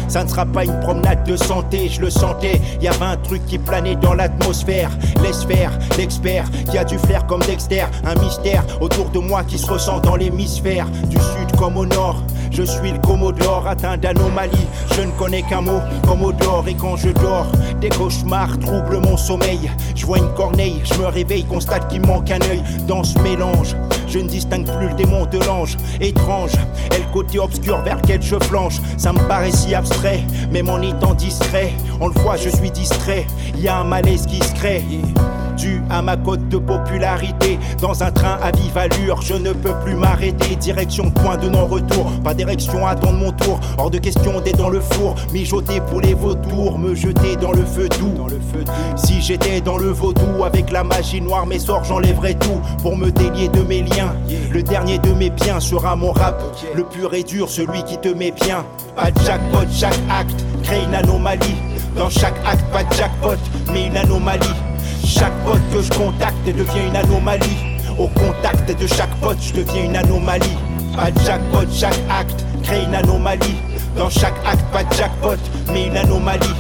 Ça ne sera pas une promenade de santé, je le sentais. Y avait un truc qui planait dans l'atmosphère. Laisse faire, l'expert qui a du flair comme Dexter. Un mystère autour de moi qui se ressent dans l'hémisphère. Du sud comme au nord. Je suis le commodore atteint d'anomalie. Je ne connais qu'un mot, commodore. Et quand je dors, des cauchemars troublent mon sommeil. Je vois une corneille, je me réveille, constate qu'il manque un œil. Dans ce mélange, je ne distingue plus le démon de l'ange. Étrange, est le côté obscur vers lequel je flanche. Ça me paraît si abstrait, même en étant discret. On le voit, je suis distrait. Y a un malaise qui se crée. Dû à ma cote de popularité. Dans un train à vive allure Je ne peux plus m'arrêter. Direction point de non-retour Pas d'érection attendre mon tour. Hors de question d'être dans le four Mijoter pour les vautours Me jeter dans le feu doux. Si j'étais dans le vaudou Avec la magie noire mes sorts j'enlèverais tout Pour me délier de mes liens. Le dernier de mes biens sera mon rap Le pur et dur celui qui te met bien. Pas de jackpot chaque acte Crée une anomalie. Dans chaque acte pas de jackpot Mais une anomalie chaque pote que je contacte devient une anomalie. Au contact de chaque pote, je deviens une anomalie. Pas de jackpot, chaque acte crée une anomalie. Dans chaque acte, pas de jackpot, mais une anomalie.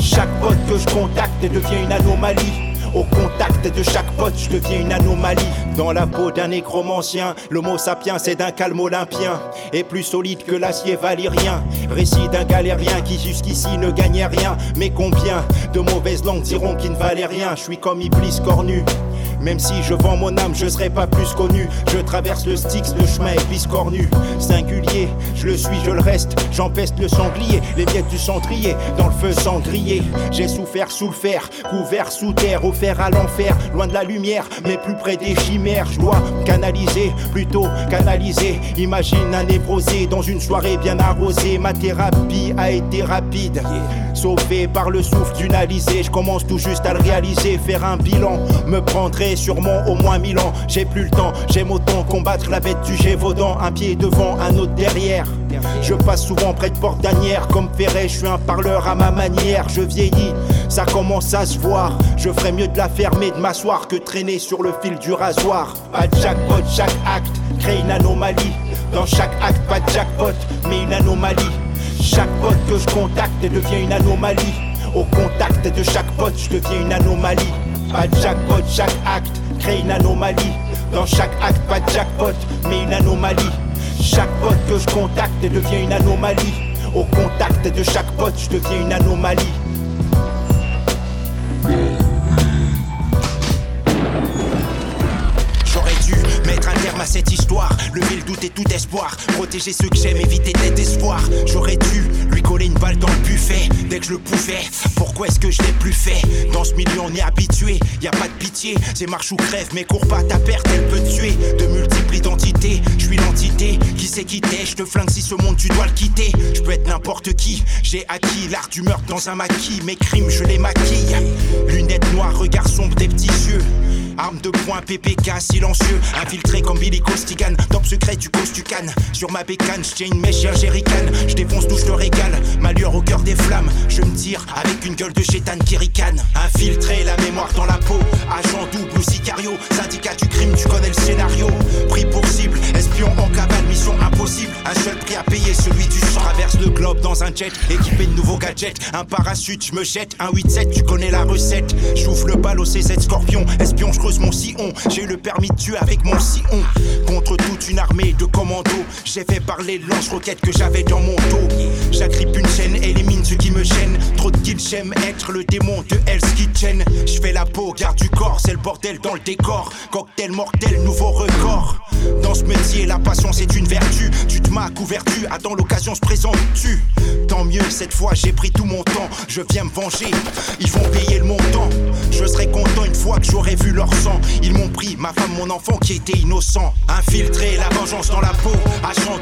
Chaque pote que je contacte devient une anomalie. Au contact de chaque pote, je deviens une anomalie. Dans la peau d'un nécromancien, l'homo sapiens c'est d'un calme olympien. Et plus solide que l'acier valyrien. Récit d'un galérien qui jusqu'ici ne gagnait rien. Mais combien de mauvaises langues diront qu'il ne valait rien? Je suis comme Iblis cornu. Même si je vends mon âme, je serai pas plus connu. Je traverse le Styx, le chemin est biscornu. Singulier, je le suis, je le reste. J'empeste le sanglier, les miettes du cendrier. Dans le feu cendrier, j'ai souffert sous le fer, couvert sous terre, offert à l'enfer, loin de la lumière, mais plus près des chimères. Je dois canaliser, plutôt canaliser. Imagine un névrosé dans une soirée bien arrosée. Ma thérapie a été rapide, sauvé par le souffle d'une alizée. Je commence tout juste à le réaliser, faire un bilan me sûrement au moins mille ans. J'ai plus le temps, j'aime autant combattre la bête du Gévaudan. Un pied devant, un autre derrière. Je passe souvent près de porte d'Anière. Comme Ferret, je suis un parleur à ma manière. Je vieillis, ça commence à se voir. Je ferais mieux de la fermer, de m'asseoir que traîner sur le fil du rasoir. Pas de jackpot, chaque acte crée une anomalie. Dans chaque acte, pas de jackpot, mais une anomalie. Chaque pote que je contacte devient une anomalie. Au contact de chaque pote, je deviens une anomalie. Pas de jackpot, chaque acte crée une anomalie. Dans chaque acte, pas de jackpot, mais une anomalie. Chaque pote que je contacte devient une anomalie. Au contact de chaque pote, je deviens une anomalie. Cette histoire, lever le doute et tout espoir, protéger ceux que j'aime, éviter des désespoirs. J'aurais dû lui coller une balle dans le buffet dès que je le pouvais. Pourquoi est-ce que je l'ai plus fait? Dans ce milieu, on est habitué, y a pas de pitié, c'est marche ou crève, mais cours pas ta perte, elle peut tuer. De multiples identités, je suis l'entité qui sait quitter. Je te flingue si ce monde tu dois le quitter. Je peux être n'importe qui, j'ai acquis l'art du meurtre dans un maquis. Mes crimes, je les maquille. Lunettes noires, regard sombre, des petits yeux. Arme de poing, PPK, silencieux, infiltré comme Billy Costigan. Top secret du Costucan. Sur ma bécane, j'tiens une mèche jerrycan. Je défonce tout, je te régale. Ma lueur au cœur des flammes. Je me tire avec une gueule de chétane qui ricane. Infiltré, la mémoire dans la peau. Agent double ou sicario. Syndicat du crime, tu connais le scénario. Pris pour cible, espion en cavale, impossible. Un seul prix à payer, celui du sang. Traverse le globe dans un jet, équipé de nouveaux gadgets. Un parachute, je me jette. Un 8-7, tu connais la recette. J'ouvre le bal au CZ Scorpion. Espion, je creuse mon sillon. J'ai eu le permis de tuer avec mon sillon. Contre toute une armée de commandos, j'ai fait parler le lance-roquette que j'avais dans mon dos. J'agrippe une chaîne, élimine ce qui me gêne. Trop de kills, j'aime être le démon de Hell's Kitchen. Je fais la peau, garde du corps, c'est le bordel dans le décor. Cocktail mortel, nouveau record. Dans ce métier, la passion c'est une Tu te m'as couvertu, attends l'occasion se présente-tu. Tant mieux, cette fois j'ai pris tout mon temps. Je viens me venger, ils vont payer le montant. Je serai content une fois que j'aurai vu leur sang. Ils m'ont pris, ma femme, mon enfant qui était innocent. Infiltré, la vengeance dans la peau.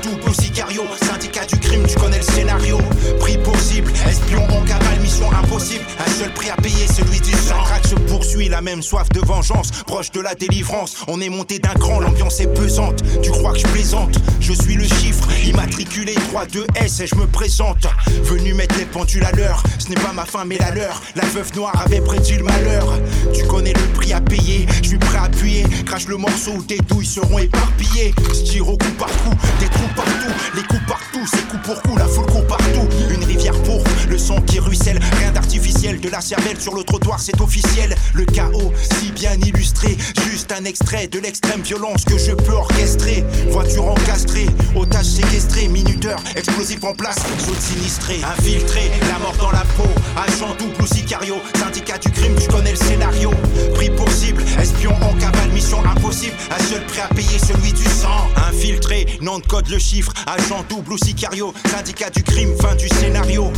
Double ou sicario. Syndicat du crime, tu connais le scénario. Pris pour cible, espion en cavale, mission impossible. Un seul prix à payer, celui du sang. La traque se poursuit, la même soif de vengeance. Proche de la délivrance, on est monté d'un cran, l'ambiance est pesante. Tu crois que je plaisante? Je suis le chiffre, immatriculé 3-2-S et je me présente. Venu mettre les pendules à l'heure, ce n'est pas ma fin mais la leur. La veuve noire avait prédit le malheur. Tu connais le prix à payer, je suis prêt à appuyer. Crache le morceau tes douilles seront éparpillées. Au coup par coup, des trous partout, les coups partout, c'est coup pour coup, la foule court partout. Une rivière pourpre, le sang qui ruisselle, rien d'artificiel. De la cervelle sur le trottoir, c'est officiel. Le chaos, si bien illustré, juste un extrait de l'extrême violence que je peux orchestrer. Voiture encastrée, otage séquestré, minuteur, explosif en place, zone sinistrée, infiltré, la mort dans la peau, agent double ou sicario, syndicat du crime, tu connais le scénario. Pris pour cible, espion en cavale, mission impossible, un seul prêt à payer celui du sang. Infiltré, nom de code le chiffre, agent double ou sicario, syndicat du crime, fin du scénario.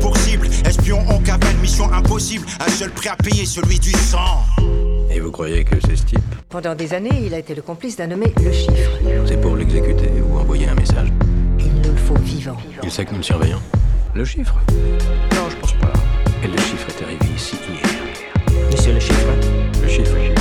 Pour cible, espion en cavale, mission impossible, un seul prêt à payer celui du sang. Et vous croyez que c'est ce type Pendant des années, il a été le complice d'un nommé Le Chiffre. C'est pour l'exécuter ou envoyer un message Il nous le faut vivant. Il sait que nous le surveillons Le chiffre Non, je pense pas. Et le chiffre est arrivé ici hier. Monsieur Le Chiffre Le chiffre.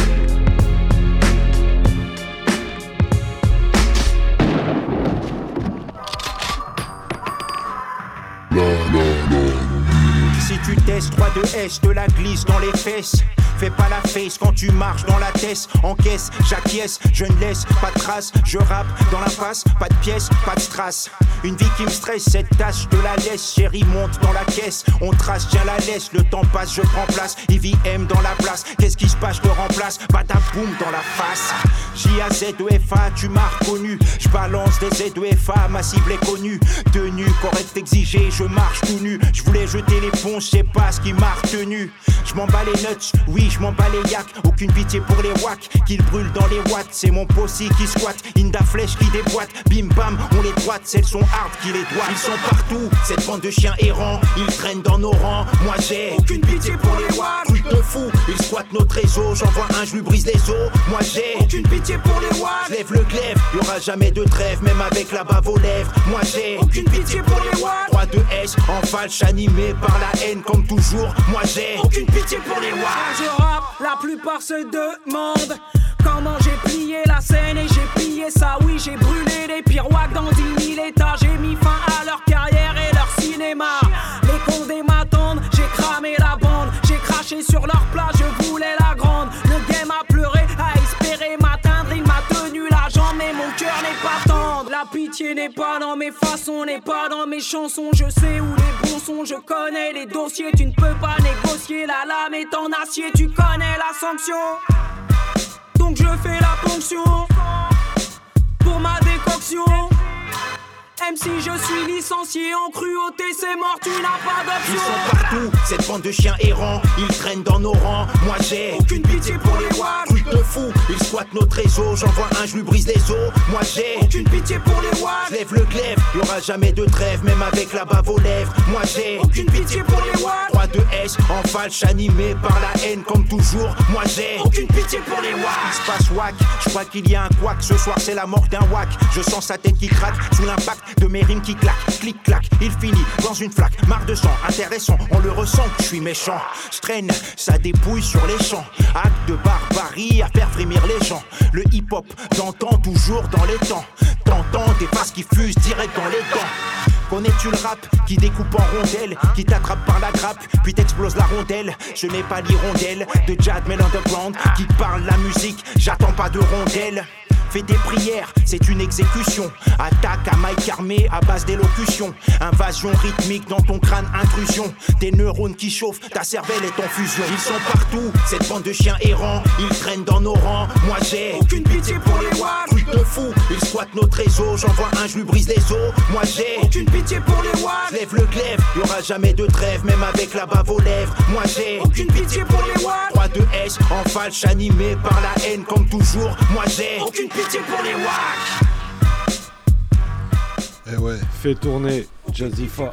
Tu testes 3 de S, de la glisse dans les fesses. Fais pas la face quand tu marches dans la tête. Encaisse, j'acquiesce, je ne laisse pas de traces. Je rappe dans la face, pas de pièces, pas de strass. Une vie qui me stresse, cette tâche de la laisse. Chérie, monte dans la caisse. On trace, tiens la laisse. Le temps passe, je prends place. Ivy M dans la place. Qu'est-ce qui se passe, je te remplace. Badaboum dans la face. J-A-Z-E-F-A, tu m'as reconnu. Je balance des Z-E-F-A, ma cible est connue. Tenue, correcte, exigée, je marche tout nu. Je voulais jeter l'éponge, sais pas ce qui m'a retenu. Je m'en bats les nuts, oui, je m'en bats les yaks. Aucune pitié pour les wacks, qu'ils brûlent dans les watts. C'est mon possi qui squatte, Inda flèche qui déboîte. Bim bam, on les droite, celles sont hard qui les doivent. Ils sont partout, cette bande de chiens errants. Ils traînent dans nos rangs, moi j'ai aucune pitié pour les wacks. Truc de fou, ils squattent notre réseau. J'envoie un, je lui brise les os. Moi j'ai aucune pitié pour les wacks. Je lève le glaive, y'aura jamais de trêve, même avec la bave aux lèvres. Moi j'ai aucune pitié pour les wacks. 3 de S en falche animé par la haine comme toujours. Moi j'ai aucune pitié pour les wacks. je rappe, la plupart se demandent comment j'ai plié la scène et j'ai plié ça. Oui, j'ai brûlé les pires wacks dans 10 000 états. J'ai mis fin à leur carrière N'est pas dans mes façons, n'est pas dans mes chansons. Je sais où les bons sont, je connais les dossiers. Tu ne peux pas négocier, la lame est en acier. Tu connais la sanction. Donc je fais la ponction pour ma décoction. Même si je suis licencié en cruauté, c'est mort, tu n'as pas Ils d'option. sont partout, cette bande de chiens errants, ils traînent dans nos rangs. Moi j'ai aucune pitié pour les wacks. Truc de fou, ils squattent notre réseau. J'envoie un, je lui brise les os. Moi j'ai aucune pitié pour les. Je lève le glaive, y'aura jamais de trêve, même avec la bave aux lèvres. Moi j'ai aucune pitié pour les wacks. 3 de S en falche animé par la haine comme toujours. Moi j'ai aucune pitié pour les wacks. Il se passe wack, je crois qu'il y a un quack. Ce soir c'est la mort d'un wack. Je sens sa tête qui craque sous l'impact de mes rimes qui claquent. Clic clac, il finit dans une flaque. Marre de sang, intéressant, on le ressent. Je suis méchant, je traîne, ça dépouille sur les champs. Acte de barbarie à faire frémir les gens. Le hip hop d'antan toujours dans les temps. T'entends des passes qui fusent direct dans les dents. Connais-tu le rap qui découpe en rondelles, qui t'attrape par la grappe, puis t'explose la rondelle? Je n'ai pas l'hirondelle de Jad Mel Underground qui parle la musique, j'attends pas de rondelle. Fais tes prières, c'est une exécution. Attaque à Mike armé à base d'élocution. Invasion rythmique dans ton crâne, intrusion. Tes neurones qui chauffent, ta cervelle est en fusion. Ils sont partout, cette bande de chiens errants. Ils traînent dans nos rangs. Moi j'ai aucune pitié pour les wacks. Truc de fou, ils squattent notre réseau. J'envoie un, je lui brise les os. Moi j'ai aucune pitié pour les. Je lève le glaive, y'aura jamais de trêve, même avec la bave aux lèvres. Moi j'ai aucune pitié pour les wacks. 3 de S en falche animé par la haine comme toujours. Moi j'ai aucune pitié pour les wacks. Et ouais. Fait tourner Jazzifa.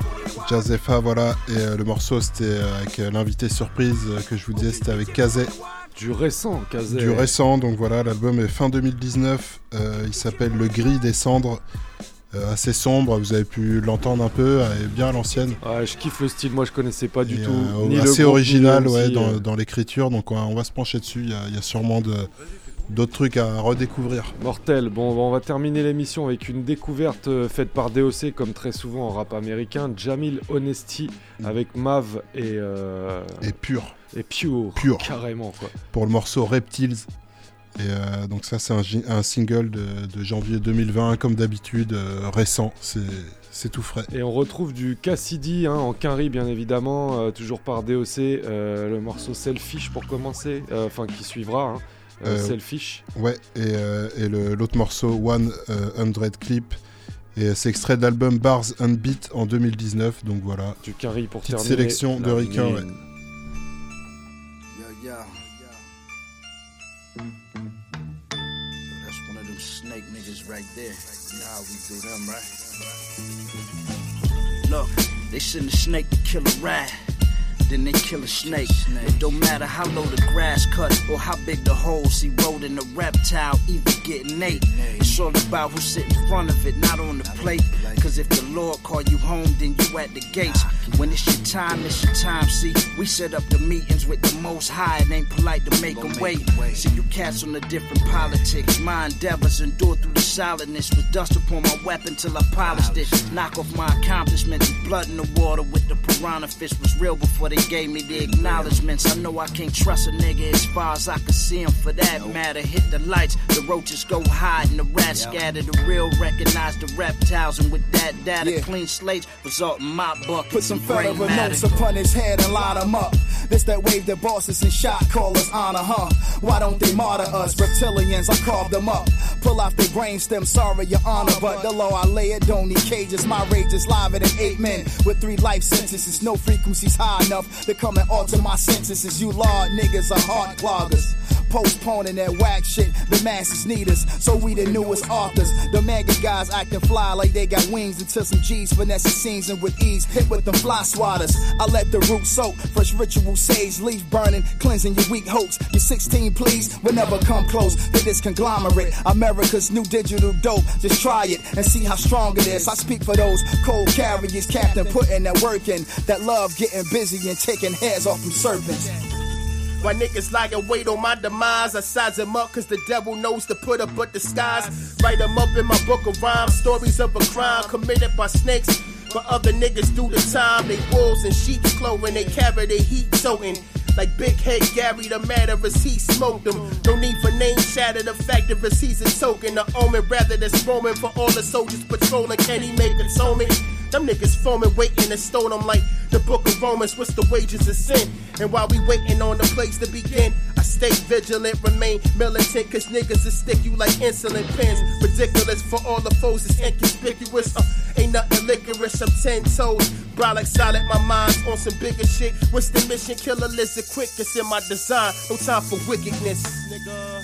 Jazzefa, voilà. Et euh, le morceau, c'était euh, avec euh, l'invité surprise euh, que je vous disais, c'était avec Kazé. Du récent, Kazé. Du récent, donc voilà, l'album est fin 2019. euh, il s'appelle Le Gris des Cendres. Euh, assez sombre, vous avez pu l'entendre un peu, elle est bien à l'ancienne. Ouais, je kiffe le style, moi je connaissais pas du Et, tout. euh, ni le assez groupe, original ni ouais, dans, dans l'écriture, donc on va, on va se pencher dessus. Il y y a sûrement de- d'autres trucs à redécouvrir. Mortel. Bon, on va terminer l'émission avec une découverte euh, faite par DOC, comme très souvent en rap américain. Jamil Honesty avec Mav et. euh, Et pur. Et Pure. Pure. Carrément, quoi. Pour le morceau Reptiles. Et euh, donc ça c'est un, single de, de janvier 2020, comme d'habitude, euh, récent, c'est c'est tout frais. Et on retrouve du Cassidy hein, en quinri, bien évidemment, euh, toujours par DOC. euh, le morceau Selfish pour commencer, euh, enfin qui suivra. hein, Selfish. Ouais, et, euh, et le- l'autre morceau, One euh, Hundred Clip. Et c'est extrait de l'album Bars and Beat en 2019, donc voilà. Du Quinry pour Petite terminer sélection de Ricain, ouais. Right there. You know how we do them, right? Look, they send a snake to kill a rat. Then they kill a snake. It don't matter how low the grass cut or how big the he wrote in the reptile, either getting ate. It's all about who's sitting in front of it, not on the plate. Cause if the Lord call you home, then you at the gates. When it's your time, it's your time. See, we set up the meetings with the most high. It ain't polite to make them wait. See, you cats on the different politics. My endeavors endure through the solidness. With dust upon my weapon till I polished it. Knock off my accomplishments. Blood in the water with the piranha fish was real before they they gave me the acknowledgments. I know I can't trust a nigga as far as I can see him for that matter. Hit the lights, the roaches go hide and the rats scatter. The real recognize the reptiles, and with that data, clean slates result in my bucket. Put some federal notes upon his head and line him up. This that wave that bosses and shot callers honor, huh? Why don't they martyr us? Reptilians, I carved them up. Pull off their brain stem, sorry, your honor. But the law I lay it don't need cages. My rage is liver than eight men with three life sentences. No frequencies high enough they're coming all to my senses. You law niggas are heart cloggers. Postponing that whack shit, the masses need us. So we the newest authors. The maggot guys acting fly like they got wings until some G's finesse the scenes and with ease. Hit with them fly swatters. I let the root soak. Fresh ritual sage, leaf burning, cleansing your weak hopes. Your 16, please, will never come close to this conglomerate. America's new digital dope. Just try it and see how strong it is. I speak for those cold carriers, captain, putting that work in. That love getting busy and taking heads off from serpents. Why niggas lie and wait on my demise? I size them up cause the devil knows to put up a disguise. Write them up in my book of rhymes, stories of a crime committed by snakes. But other niggas do the time. They wolves and sheep's clothing, they carry their heat toting. Like Big Head Gary, the matter is he smoked them. No need for name shatter, the fact that he's a token. The omen rather than roaming for all the soldiers patrolling. Can he make atonement? Them niggas foaming, waiting to stone them like the book of Romans. What's the wages of sin? And while we waiting on the place to begin, I stay vigilant, remain militant, cause niggas will stick you like insulin pins. Ridiculous for all the foes, it's inconspicuous. Uh, ain't nothing licorice, I'm ten toes. Brolic solid, my mind's on some bigger shit. What's the mission? Kill a lizard quick, it's in my design. No time for wickedness, nigga.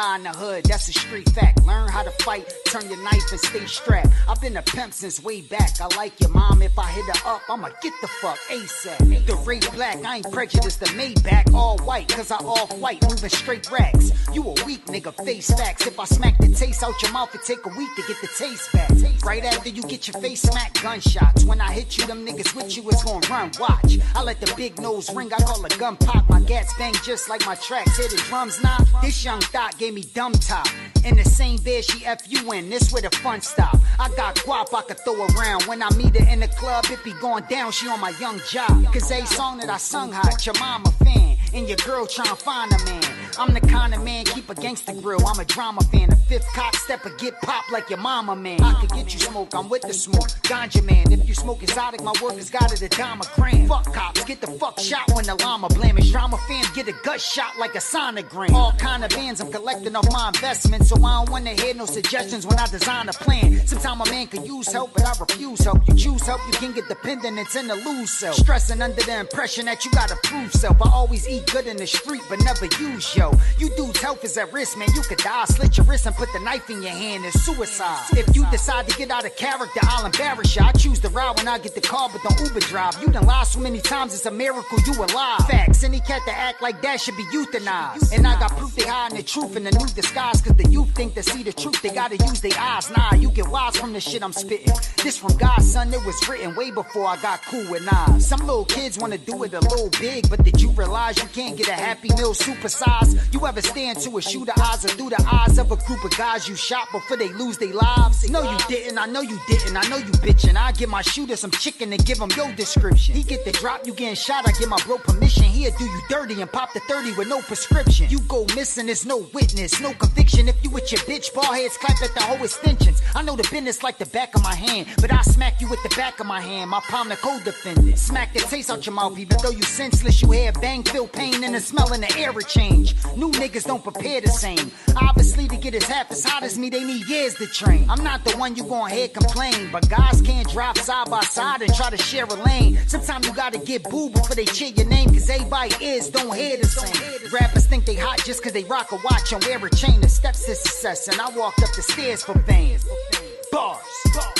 Die in the hood, that's a street fact. Learn how to fight, turn your knife and stay strapped. I've been a pimp since way back. I like your mom, if I hit her up, I'ma get the fuck ASAP. The ray black, I ain't prejudiced, the Maybach, all white, cause I all white, moving straight racks. You a weak nigga, face facts. If I smack the taste out your mouth, it take a week to get the taste back. Right after you get your face smacked, gunshots. When I hit you, them niggas with you is gon' run. Watch, I let the big nose ring, I call a gun pop. My gats bang just like my tracks. Hear the drums knock. This young thought gave me dumb top. In the same bed she F you in, this where the fun stop. I got guap I could throw around. When I meet her in the club, it be going down, she on my young job. Cause a song that I sung hot, your mama fan. And your girl tryna find a man. I'm the kind of man, keep a gangster grill. I'm a drama fan. The fifth cock stepper get popped like your mama man. I could get you smoke, I'm with the smoke. Ganja man, if you smoke exotic, my work has got it a dime a gram. Fuck cops, get the fuck shot when the llama blamish. Drama fans get a gut shot like a sonogram. All kind of bands I'm collecting off my investment, so I don't wanna hear no suggestions when I design a plan. Sometimes a man could use help, but I refuse help. You choose help, you can get dependent, it's in the lose self. Stressing under the impression that you gotta prove self. I always eat good in the street, but never use yo. You dudes' health is at risk, man. You could die, slit your wrist, and put the knife in your hand. It's suicide. If you decide to get out of character, I'll embarrass you. I choose to ride when I get the car, but don't Uber drive. You done lied so many times, it's a miracle you alive. Facts, any cat that act like that should be euthanized. And I got proof they hiding the truth in the new disguise, cause the youth think to see the truth, they gotta use their eyes. Nah, you get wise from the shit I'm spitting. This from God, son, it was written way before I got cool with Nas. Some little kids wanna do it a little big, but did you realize you can't get a happy meal You ever stand to a shooter eyes or through the eyes of a group of guys you shot before they lose their lives? No, you didn't. I know you didn't. I know you bitching. I give my shooter some chicken and give him your description. He get the drop, you getting shot. I give my bro permission. He'll do you dirty and pop the 30 with no prescription. You go missing, there's no witness, no conviction. If you with your bitch, ball heads clap at the whole extensions. I know the business like the back of my hand, but I smack you with the back of my hand. My palm the co-defendant. Smack the taste out your mouth, even though you senseless. You hear bang, feel pain, and the smell in the air it change. New niggas don't prepare the same. Obviously, to get as half as hot as me, they need years to train. I'm not the one you gon' hear complain, but guys can't drive side by side and try to share a lane. Sometimes you gotta get boo before they cheer your name, cause everybody is don't hear the same. Rappers think they hot just cause they rock a watch and wear a chain. The steps to success, and I walked up the stairs for fame. Bars. Look.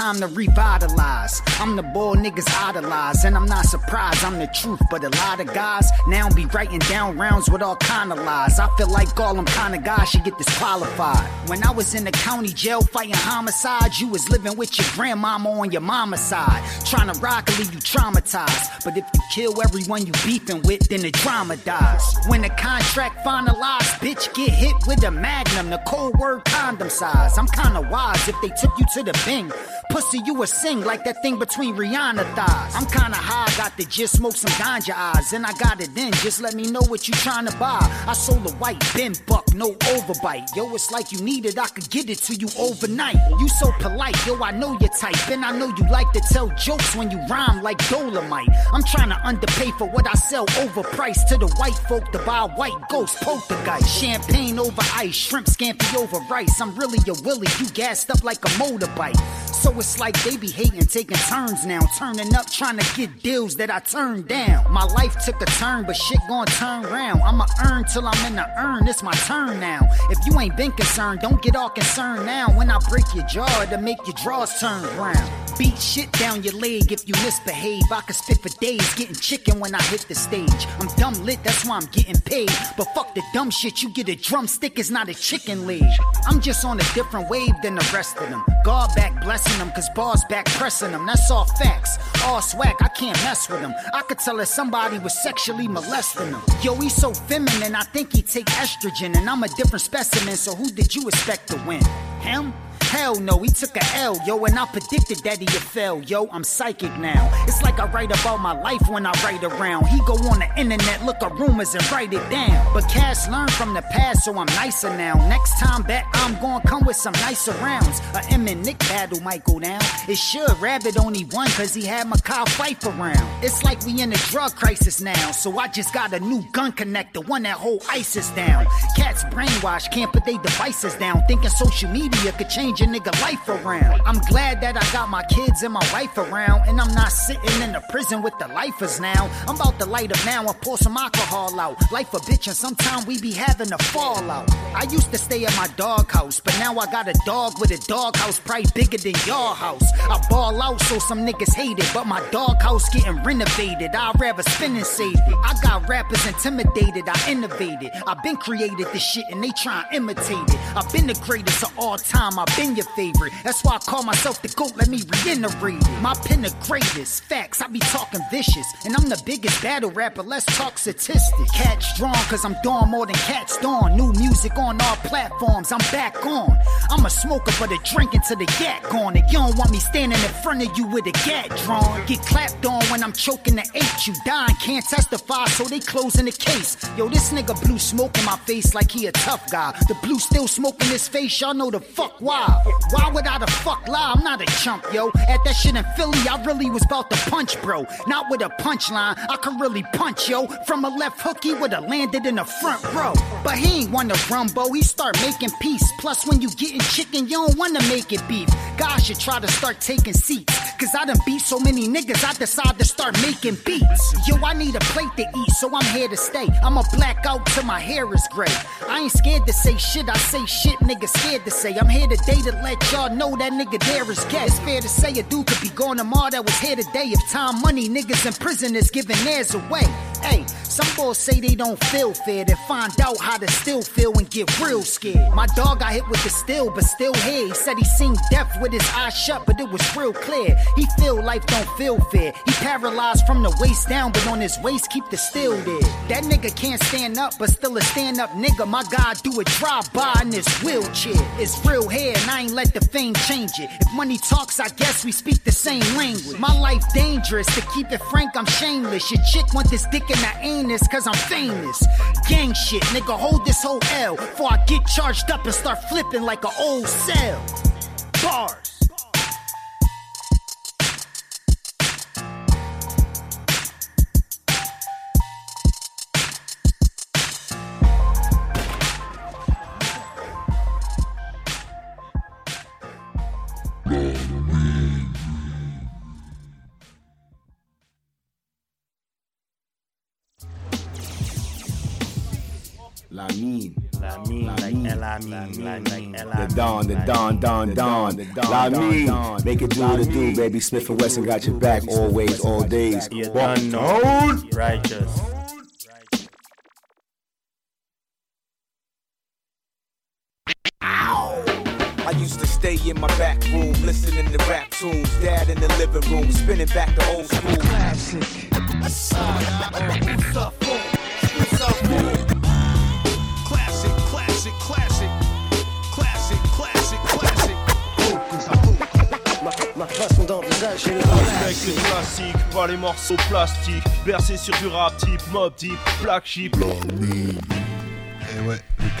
Time to revitalize. I'm the boy niggas idolize, and I'm not surprised. I'm the truth, but a lot of guys now be writing down rounds with all kind of lies. I feel like all them kind of guys should get disqualified. When I was in the county jail fighting homicides, you was living with your grandmama on your mama's side, trying to rock and leave you traumatized. But if you kill everyone you beefing with, then the drama dies. When the contract finalized, bitch get hit with a magnum, the cold word condom size. I'm kinda wise if they took you to the bing. Pussy, you a sing like that thing between Rihanna thighs. I'm kinda high, got the just smoke some ganja eyes, and I got it then. Just let me know what you tryna buy. I sold a white bin buck, no overbite. Yo, it's like you need it, I could get it to you overnight. You so polite, yo, I know your type, and I know you like to tell jokes when you rhyme like Dolomite. I'm tryna underpay for what I sell overpriced to the white folk to buy white ghost poltergeist. Champagne over ice, shrimp scampi over rice. I'm really a willy, you gassed up like a motorbike. So it's like they be hating, taking turns now, turning up, trying to get deals that I turned down. My life took a turn, but shit gon' turn round. I'ma earn till I'm in the urn, it's my turn now. If you ain't been concerned, don't get all concerned now. When I break your jaw to make your drawers turn brown. Beat shit down your leg if you misbehave. I can spit for days, getting chicken when I hit the stage. I'm dumb lit, that's why I'm getting paid. But fuck the dumb shit, you get a drumstick, it's not a chicken leg. I'm just on a different wave than the rest of them. God back blessing them, cause bars back pressing them. That's all facts. All swag, I can't mess with him. I could tell if somebody was sexually molesting him. Yo, he's so feminine, I think he take estrogen. And I'm a different specimen, so who did you expect to win? Him? Hell no, he took a L, yo, and I predicted that he'd fail, yo. I'm psychic now. It's like I write about my life when I write around. He go on the internet, look at rumors and write it down. But Cash learned from the past, so I'm nicer now. Next time back, I'm gonna come with some nicer rounds. A M and Nick battle might go down. It should. Rabbit only won cause he had Makai Fife around. It's like we in a drug crisis now, so I just got a new gun connector, one that hold ISIS down. Cats brainwashed, can't put their devices down, thinking social media could change a nigga life around. I'm glad that I got my kids and my wife around, and I'm not sitting in the prison with the lifers now. I'm about to light up now and pour some alcohol out. Life a bitch, and sometimes we be having a fallout. I used to stay at my dog house, but now I got a dog with a dog house probably bigger than your house. I ball out so some niggas hate it, but my dog house getting renovated. I'd rather spin and save it. I got rappers intimidated, I innovated. I've been created this shit and they try and imitate it. I've been the greatest of all time, I've been your favorite. That's why I call myself the GOAT, let me reiterate it. My pen the greatest, facts, I be talking vicious. And I'm the biggest battle rapper, let's talk statistics. Catch drawn, cause I'm doing more than cats dawn. New music on all platforms, I'm back on. I'm a smoker, but a drink until the gat gone. And you don't want me standing in front of you with a gat drawn. Get clapped on when I'm choking the H. You dying, can't testify, so they closing the case. Yo, this nigga blue smoke in my face like he a tough guy. The blue still smoking his face, y'all know the fuck why. Why would I the fuck lie? I'm not a chump, yo. At that shit in Philly, I really was about to punch, bro. Not with a punchline, I can really punch, yo. From a left hook, he would've landed in the front row. But he ain't wanna rumbo, he start making peace. Plus, when you getting chicken, you don't wanna make it beef. God should try to start taking seats. Cause I done beat so many niggas, I decide to start making beats. Yo, I need a plate to eat, so I'm here to stay. I'ma black out till my hair is gray. I ain't scared to say shit, I say shit niggas scared to say. I'm here today to let y'all know that nigga there is gay. It's fair to say a dude could be gone tomorrow that was here today. If time, money, niggas in prison is giving theirs away. Hey, some boys say they don't feel fair, then find out how to still feel and get real scared. My dog got hit with the steel, but still here. He said he seen death with his eyes shut, but it was real clear. He feel life don't feel fair. He paralyzed from the waist down, but on his waist keep the steel there. That nigga can't stand up, but still a stand up nigga. My God do a drive by in this wheelchair. It's real hair, and I ain't let the fame change it. If money talks, I guess we speak the same language. My life dangerous, to keep it frank, I'm shameless. Your chick want this dick in her anus, cause I'm famous. Gang shit, nigga, hold this whole L. Before I get charged up and start flipping like an old cell. Bars. La mine. La mine, like L-I-mine, like, like The dawn, the dawn, dawn, dawn. La me, make it do what it do, baby. Smith and Wesson got your back always, all days. You Walk done know. on. Righteous. I used to stay in my back room, listening to rap tunes. Dad in the living room, spinning back the old school. Classic. Classic, classic, classic. Classic, classic, classic. Ma façon d'envisager le Avec les classiques, pas les morceaux plastiques. Bercé sur du rap type, mob type, black sheep.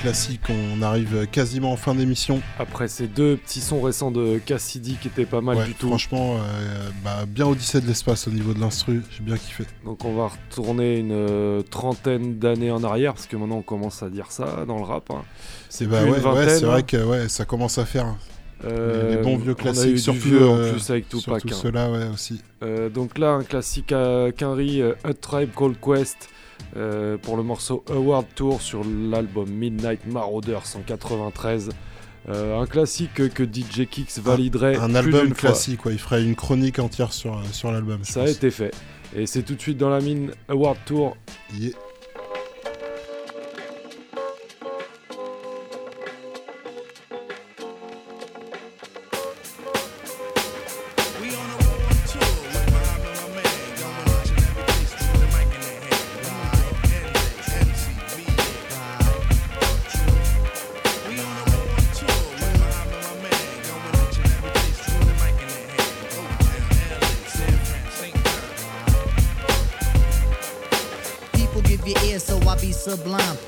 Classique, on arrive quasiment en fin d'émission. Après ces deux petits sons récents de Cassidy qui étaient pas mal Ouais, du tout. franchement, euh, bah, bien Odyssée de l'espace au niveau de l'instru, j'ai bien kiffé. Donc on va retourner une euh, trentaine d'années en arrière, parce que maintenant on commence à dire ça dans le rap. hein. C'est bah, ouais, ouais, vingtaine, c'est vrai hein. que ouais, ça commence à faire. Euh, les bons vieux on a eu classiques, surtout, vieux en euh, plus avec Tupac. surtout hein. ceux-là, ouais, aussi. Euh, donc là, un classique à Quinry, euh, A Tribe Called Quest, euh, pour le morceau Award Tour sur l'album Midnight Marauders en 93. Euh, un classique que, DJ Kicks validerait Un plus album fois. classique, ouais, il ferait une chronique entière sur, euh, sur l'album. Ça a été fait. Et c'est tout de suite dans la mine Award Tour. Yeah.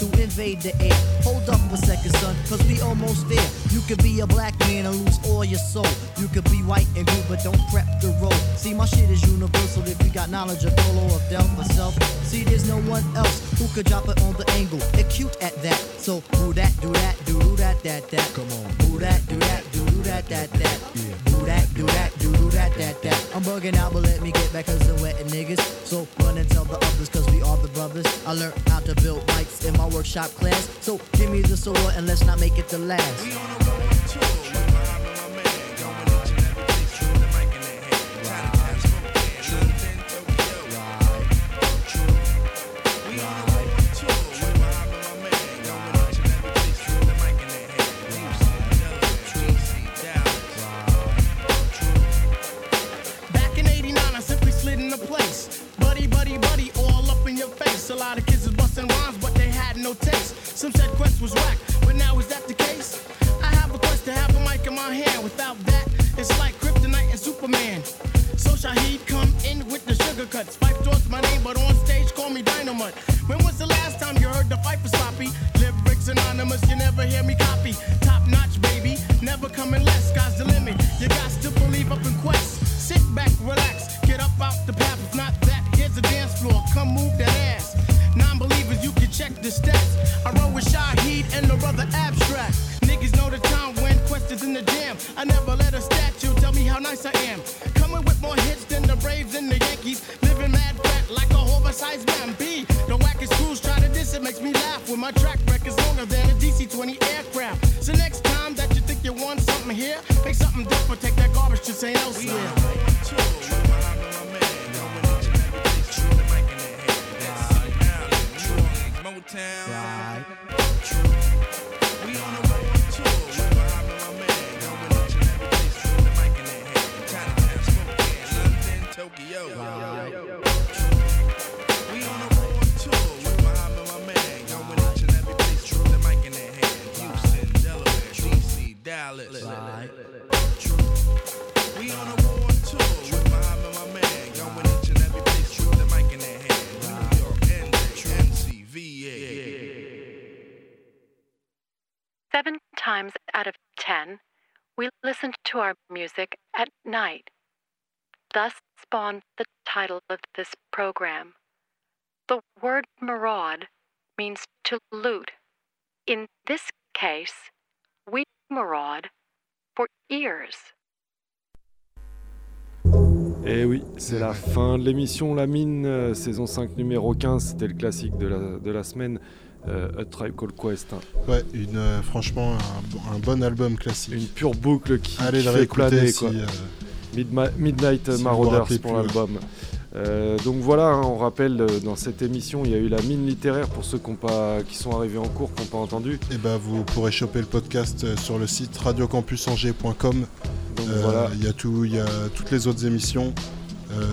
who invade the air. Hold up a second, son, cause we almost there. You could be a black man and lose all your soul. You could be white and blue, but don't prep the road. See, my shit is universal if you got knowledge of Dolo or Del myself. See, there's no one else who could drop it on the angle. Acute at that. So, who that, do that, do do that, that, that. Come on. Who that, do that, do do that, that, that. Do that, do that, do do that, that, that. I'm bugging out, but let me get back cause I'm wetting niggas. So, run and tell the others cause we are the brothers. I learned how to build mics in my workshop class. So, give me the sword and let's not make it the last. Back taste. Some said Quest was whack, but now is that the case? I have a quest to have a mic in my hand. Without that, it's like Kryptonite and Superman. So Shaheed come in with the sugar cuts. Fife towards my name, but on stage call me Dynamite. When was the last time you heard the fight for sloppy? Lyrics anonymous, you never hear me copy. Top notch, baby, never coming less. Sky's the limit. You got to believe up in quest. Sit back, relax, get up out the path. If not that, here's the dance floor. Come move that ass. Non-believers, you can check the stats. I roll with Shaheed and the brother Abstract. Niggas know the time when questions in the jam. I never let a statue tell me how nice I am. Coming with more hits than the Braves and the Yankees. Living mad fat like a oversized man. B. The wackest crews try to diss it makes me laugh when my track record's longer than a DC-20 aircraft. So next time that you think you want something here, make something different. Take that garbage to St. Elsewhere. Right. We on the road to tour. My man. Going to every place. The mic in hand. London, Tokyo. Right. We on a road tour with We and my man. Going to each and every place. The mic in their hand. Houston, Delaware, DC, Dallas. We listen to our music at night. thus spawned the title of this program. The word maraud means to loot. In this case, we maraud for ears. Et Eh oui, c'est la fin de l'émission La Mine, euh, saison 5, numéro 15. C'était le classique de la, de la semaine. Euh, A Tribe Called Quest. hein. Ouais, une, euh, franchement, un, bon- un bon album classique. Une pure boucle qui, Allez qui le fait planer. si, quoi. euh, Midma- Midnight si Marauders pour l'album. Euh, donc voilà, hein, on rappelle euh, dans cette émission, il y a eu la mine littéraire pour ceux qui, ont pas, qui sont arrivés en cours, qui n'ont pas entendu. Et bah vous pourrez choper le podcast euh, sur le site radiocampusangers.com. Donc voilà. Il y a tout, il y a toutes les autres émissions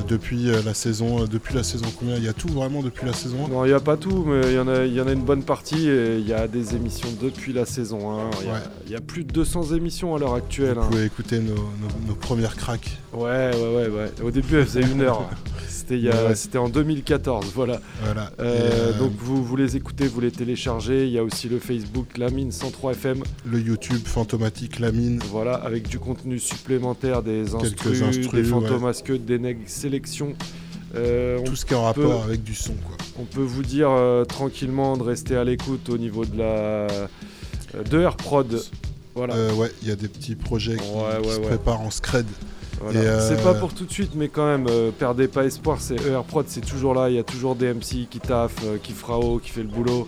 depuis euh, la saison, euh, depuis la saison combien Il y a tout vraiment depuis la saison 1 Non, il n'y a pas tout, mais il y, en a- il y en a une bonne partie et il y a des émissions depuis la saison 1. Il y a- Ouais. il y, a plus de 200 émissions à l'heure actuelle. Vous hein. pouvez écouter nos, nos- nos premières cracks. Ouais, ouais, ouais, ouais. Au début, elle faisait une heure. C'était Ouais. en 2014, voilà. Voilà. Euh, euh, Donc vous, vous les écoutez, vous les téléchargez. Il y a aussi le Facebook La Mine 103 FM. Le YouTube Fantomatique La Mine. Voilà, avec du contenu supplémentaire, des instrus, instrus, des fantomasques, des nègres sélections. Euh, on Tout ce qui est en rapport avec du son. Quoi. On peut vous dire euh, tranquillement de rester à l'écoute au niveau de la euh, de AirProd. Voilà. Euh, ouais, il y a des petits projets qui, Ouais, qui ouais, se ouais. préparent en scred. Voilà. C'est pas pour tout de suite, mais quand même, perdez pas espoir. C'est AirProd, c'est toujours là. Il y a toujours des MC qui taffent, qui fera haut, qui fait le boulot.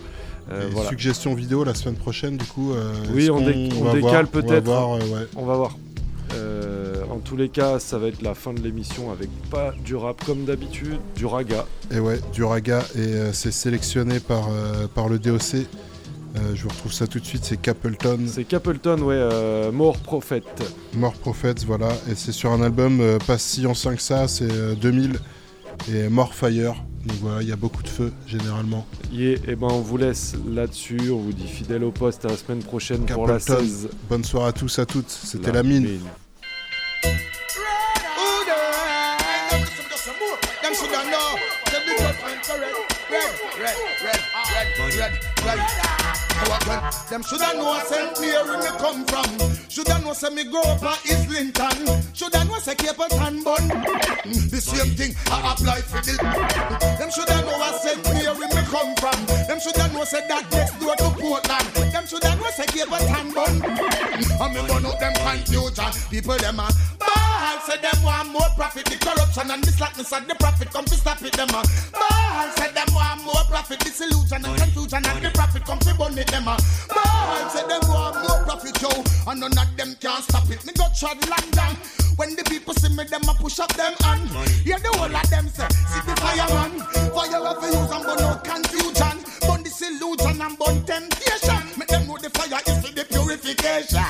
Euh, Et voilà. Suggestion vidéo la semaine prochaine, du coup. euh, Oui, on, dé- on décale on peut-être. voir, euh, ouais. On va voir. Euh, en tous les cas, ça va être la fin de l'émission avec pas du rap comme d'habitude, du raga. Et ouais, du raga, et euh, c'est sélectionné par, euh, par le DOC. Je vous retrouve ça tout de suite, c'est Capleton. C'est Capleton, ouais, More Prophet. More Prophets, voilà. Et c'est sur un album pas si ancien que ça, c'est euh, 2000. Et More Fire. Donc voilà, il y a beaucoup de feu, généralement. Et, et ben on vous laisse là-dessus, on vous dit fidèle au poste à la semaine prochaine pour la Capleton. 16. Bonne soirée à tous, à toutes. C'était La la, mine. Mine. red, red, red, red red, red, red. Them should have know St. Mary me come from. Should have know say me grow up at Islington. Should have know say Cape Town bun. Mm, the same thing I apply for the. Them should have know where St. Mary me come from. Them should have know say that next door to Portland. Them should have know say Cape Town bun. Mm, and me burn out them confusion. People them a ball say them want more profit. The corruption and the slackness of the profit come to stop it. Them a ball say them want more profit. Disillusion and confusion and the profit come to burn it. Them uh. a ball say them want more profit. Yo, and none of them can stop it. Me go trod London. When the people see me, them a push up them hand. Hear the whole of them say, see the fireman. Fire of the use and burn out confusion. Burn disillusion and burn temptation. Make them know the fire is for the purification.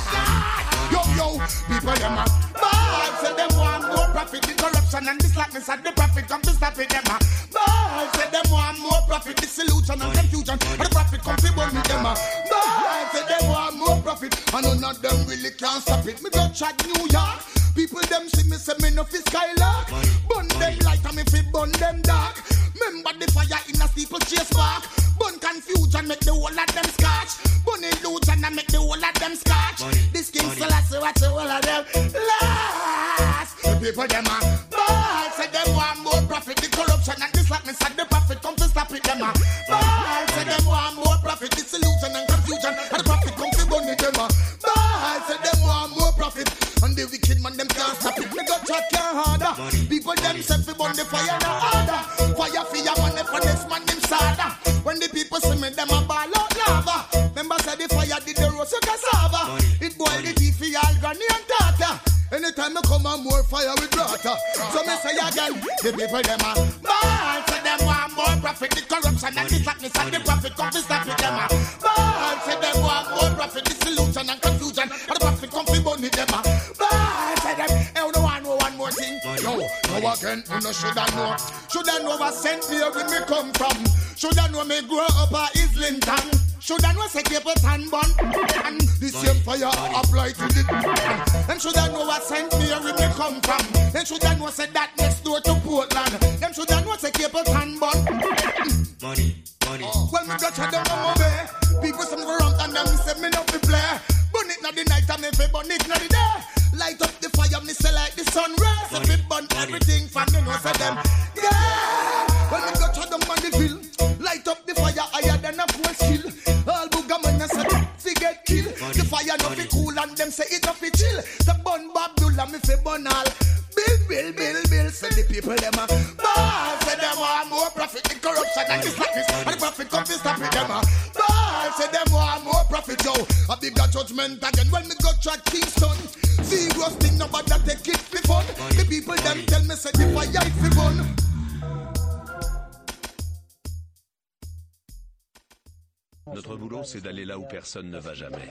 Yo, yo, people them a ball say them want more profit. The corruption and the slackness of the profit come to stop it. Them a ball say them want more profit. Disillusion and confusion. And the profit come to burn it. Them a ball say them want more profit. And none of them really can stop it. Me go chat New York. People them see me say me no fi skylark. Uh, burn them light and me fi burn them dark. Remember the fire in a steeple chase back. Burn confusion make the whole of them scotch. Burn illusion and make the whole of them scotch. This king to watch the whole of them last. The people them a ball say them want more profit. The corruption and the slackness of the profit come to stop it. Them a ball say them want more profit. Disillusion and confusion and the profit come to burn it. Them a ball say them want more profit. And the wicked man them can't stop it. Me go chat can't harder. People them say fi burn the fire no harder. Anytime I come on more fire with brata. So me say again, the people them a ball say them want more profit. The corruption and the slackness and the profit come fi stop it them a ball say them want more profit. Disillusion and confusion and the profit come burn it them a ball say them. Hey, you don't know one more thing? No, no again, you no shoulda know. Shoulda know what Saint Mary me come from. Shoulda know me grow up at Islington. Shoulda know say Cape Town bun. And the same fire apply to the. Them shoulda know what Saint Mary me come from. Them shoulda know say that next door to Portland. Them shoulda know say Cape Town bun. Money, money. Oh. Well, me got you down on my. People some go around and them say me no fi play. Burn it na the night and me fi burn it na the day. Light up the fire, me say like the sun rays. If it burn everything for them. Yeah, when me go try them on the bill, light up the fire higher than a pole skill. Get kill. The fire no fi cool and them say it no fi chill. The bun Babdullah me fi bun all. Bill, bill, bill, bill, say the people them a ball, say them want more profit, the corruption and the slackness, and the profit come to stop it them a ball, say them want more profit, yo. A bigger judgment again when me go try Kingston. Serious thing, nobody take it for fun. The people them tell me say the fire it fi bun. Notre boulot, c'est d'aller là où personne ne va jamais.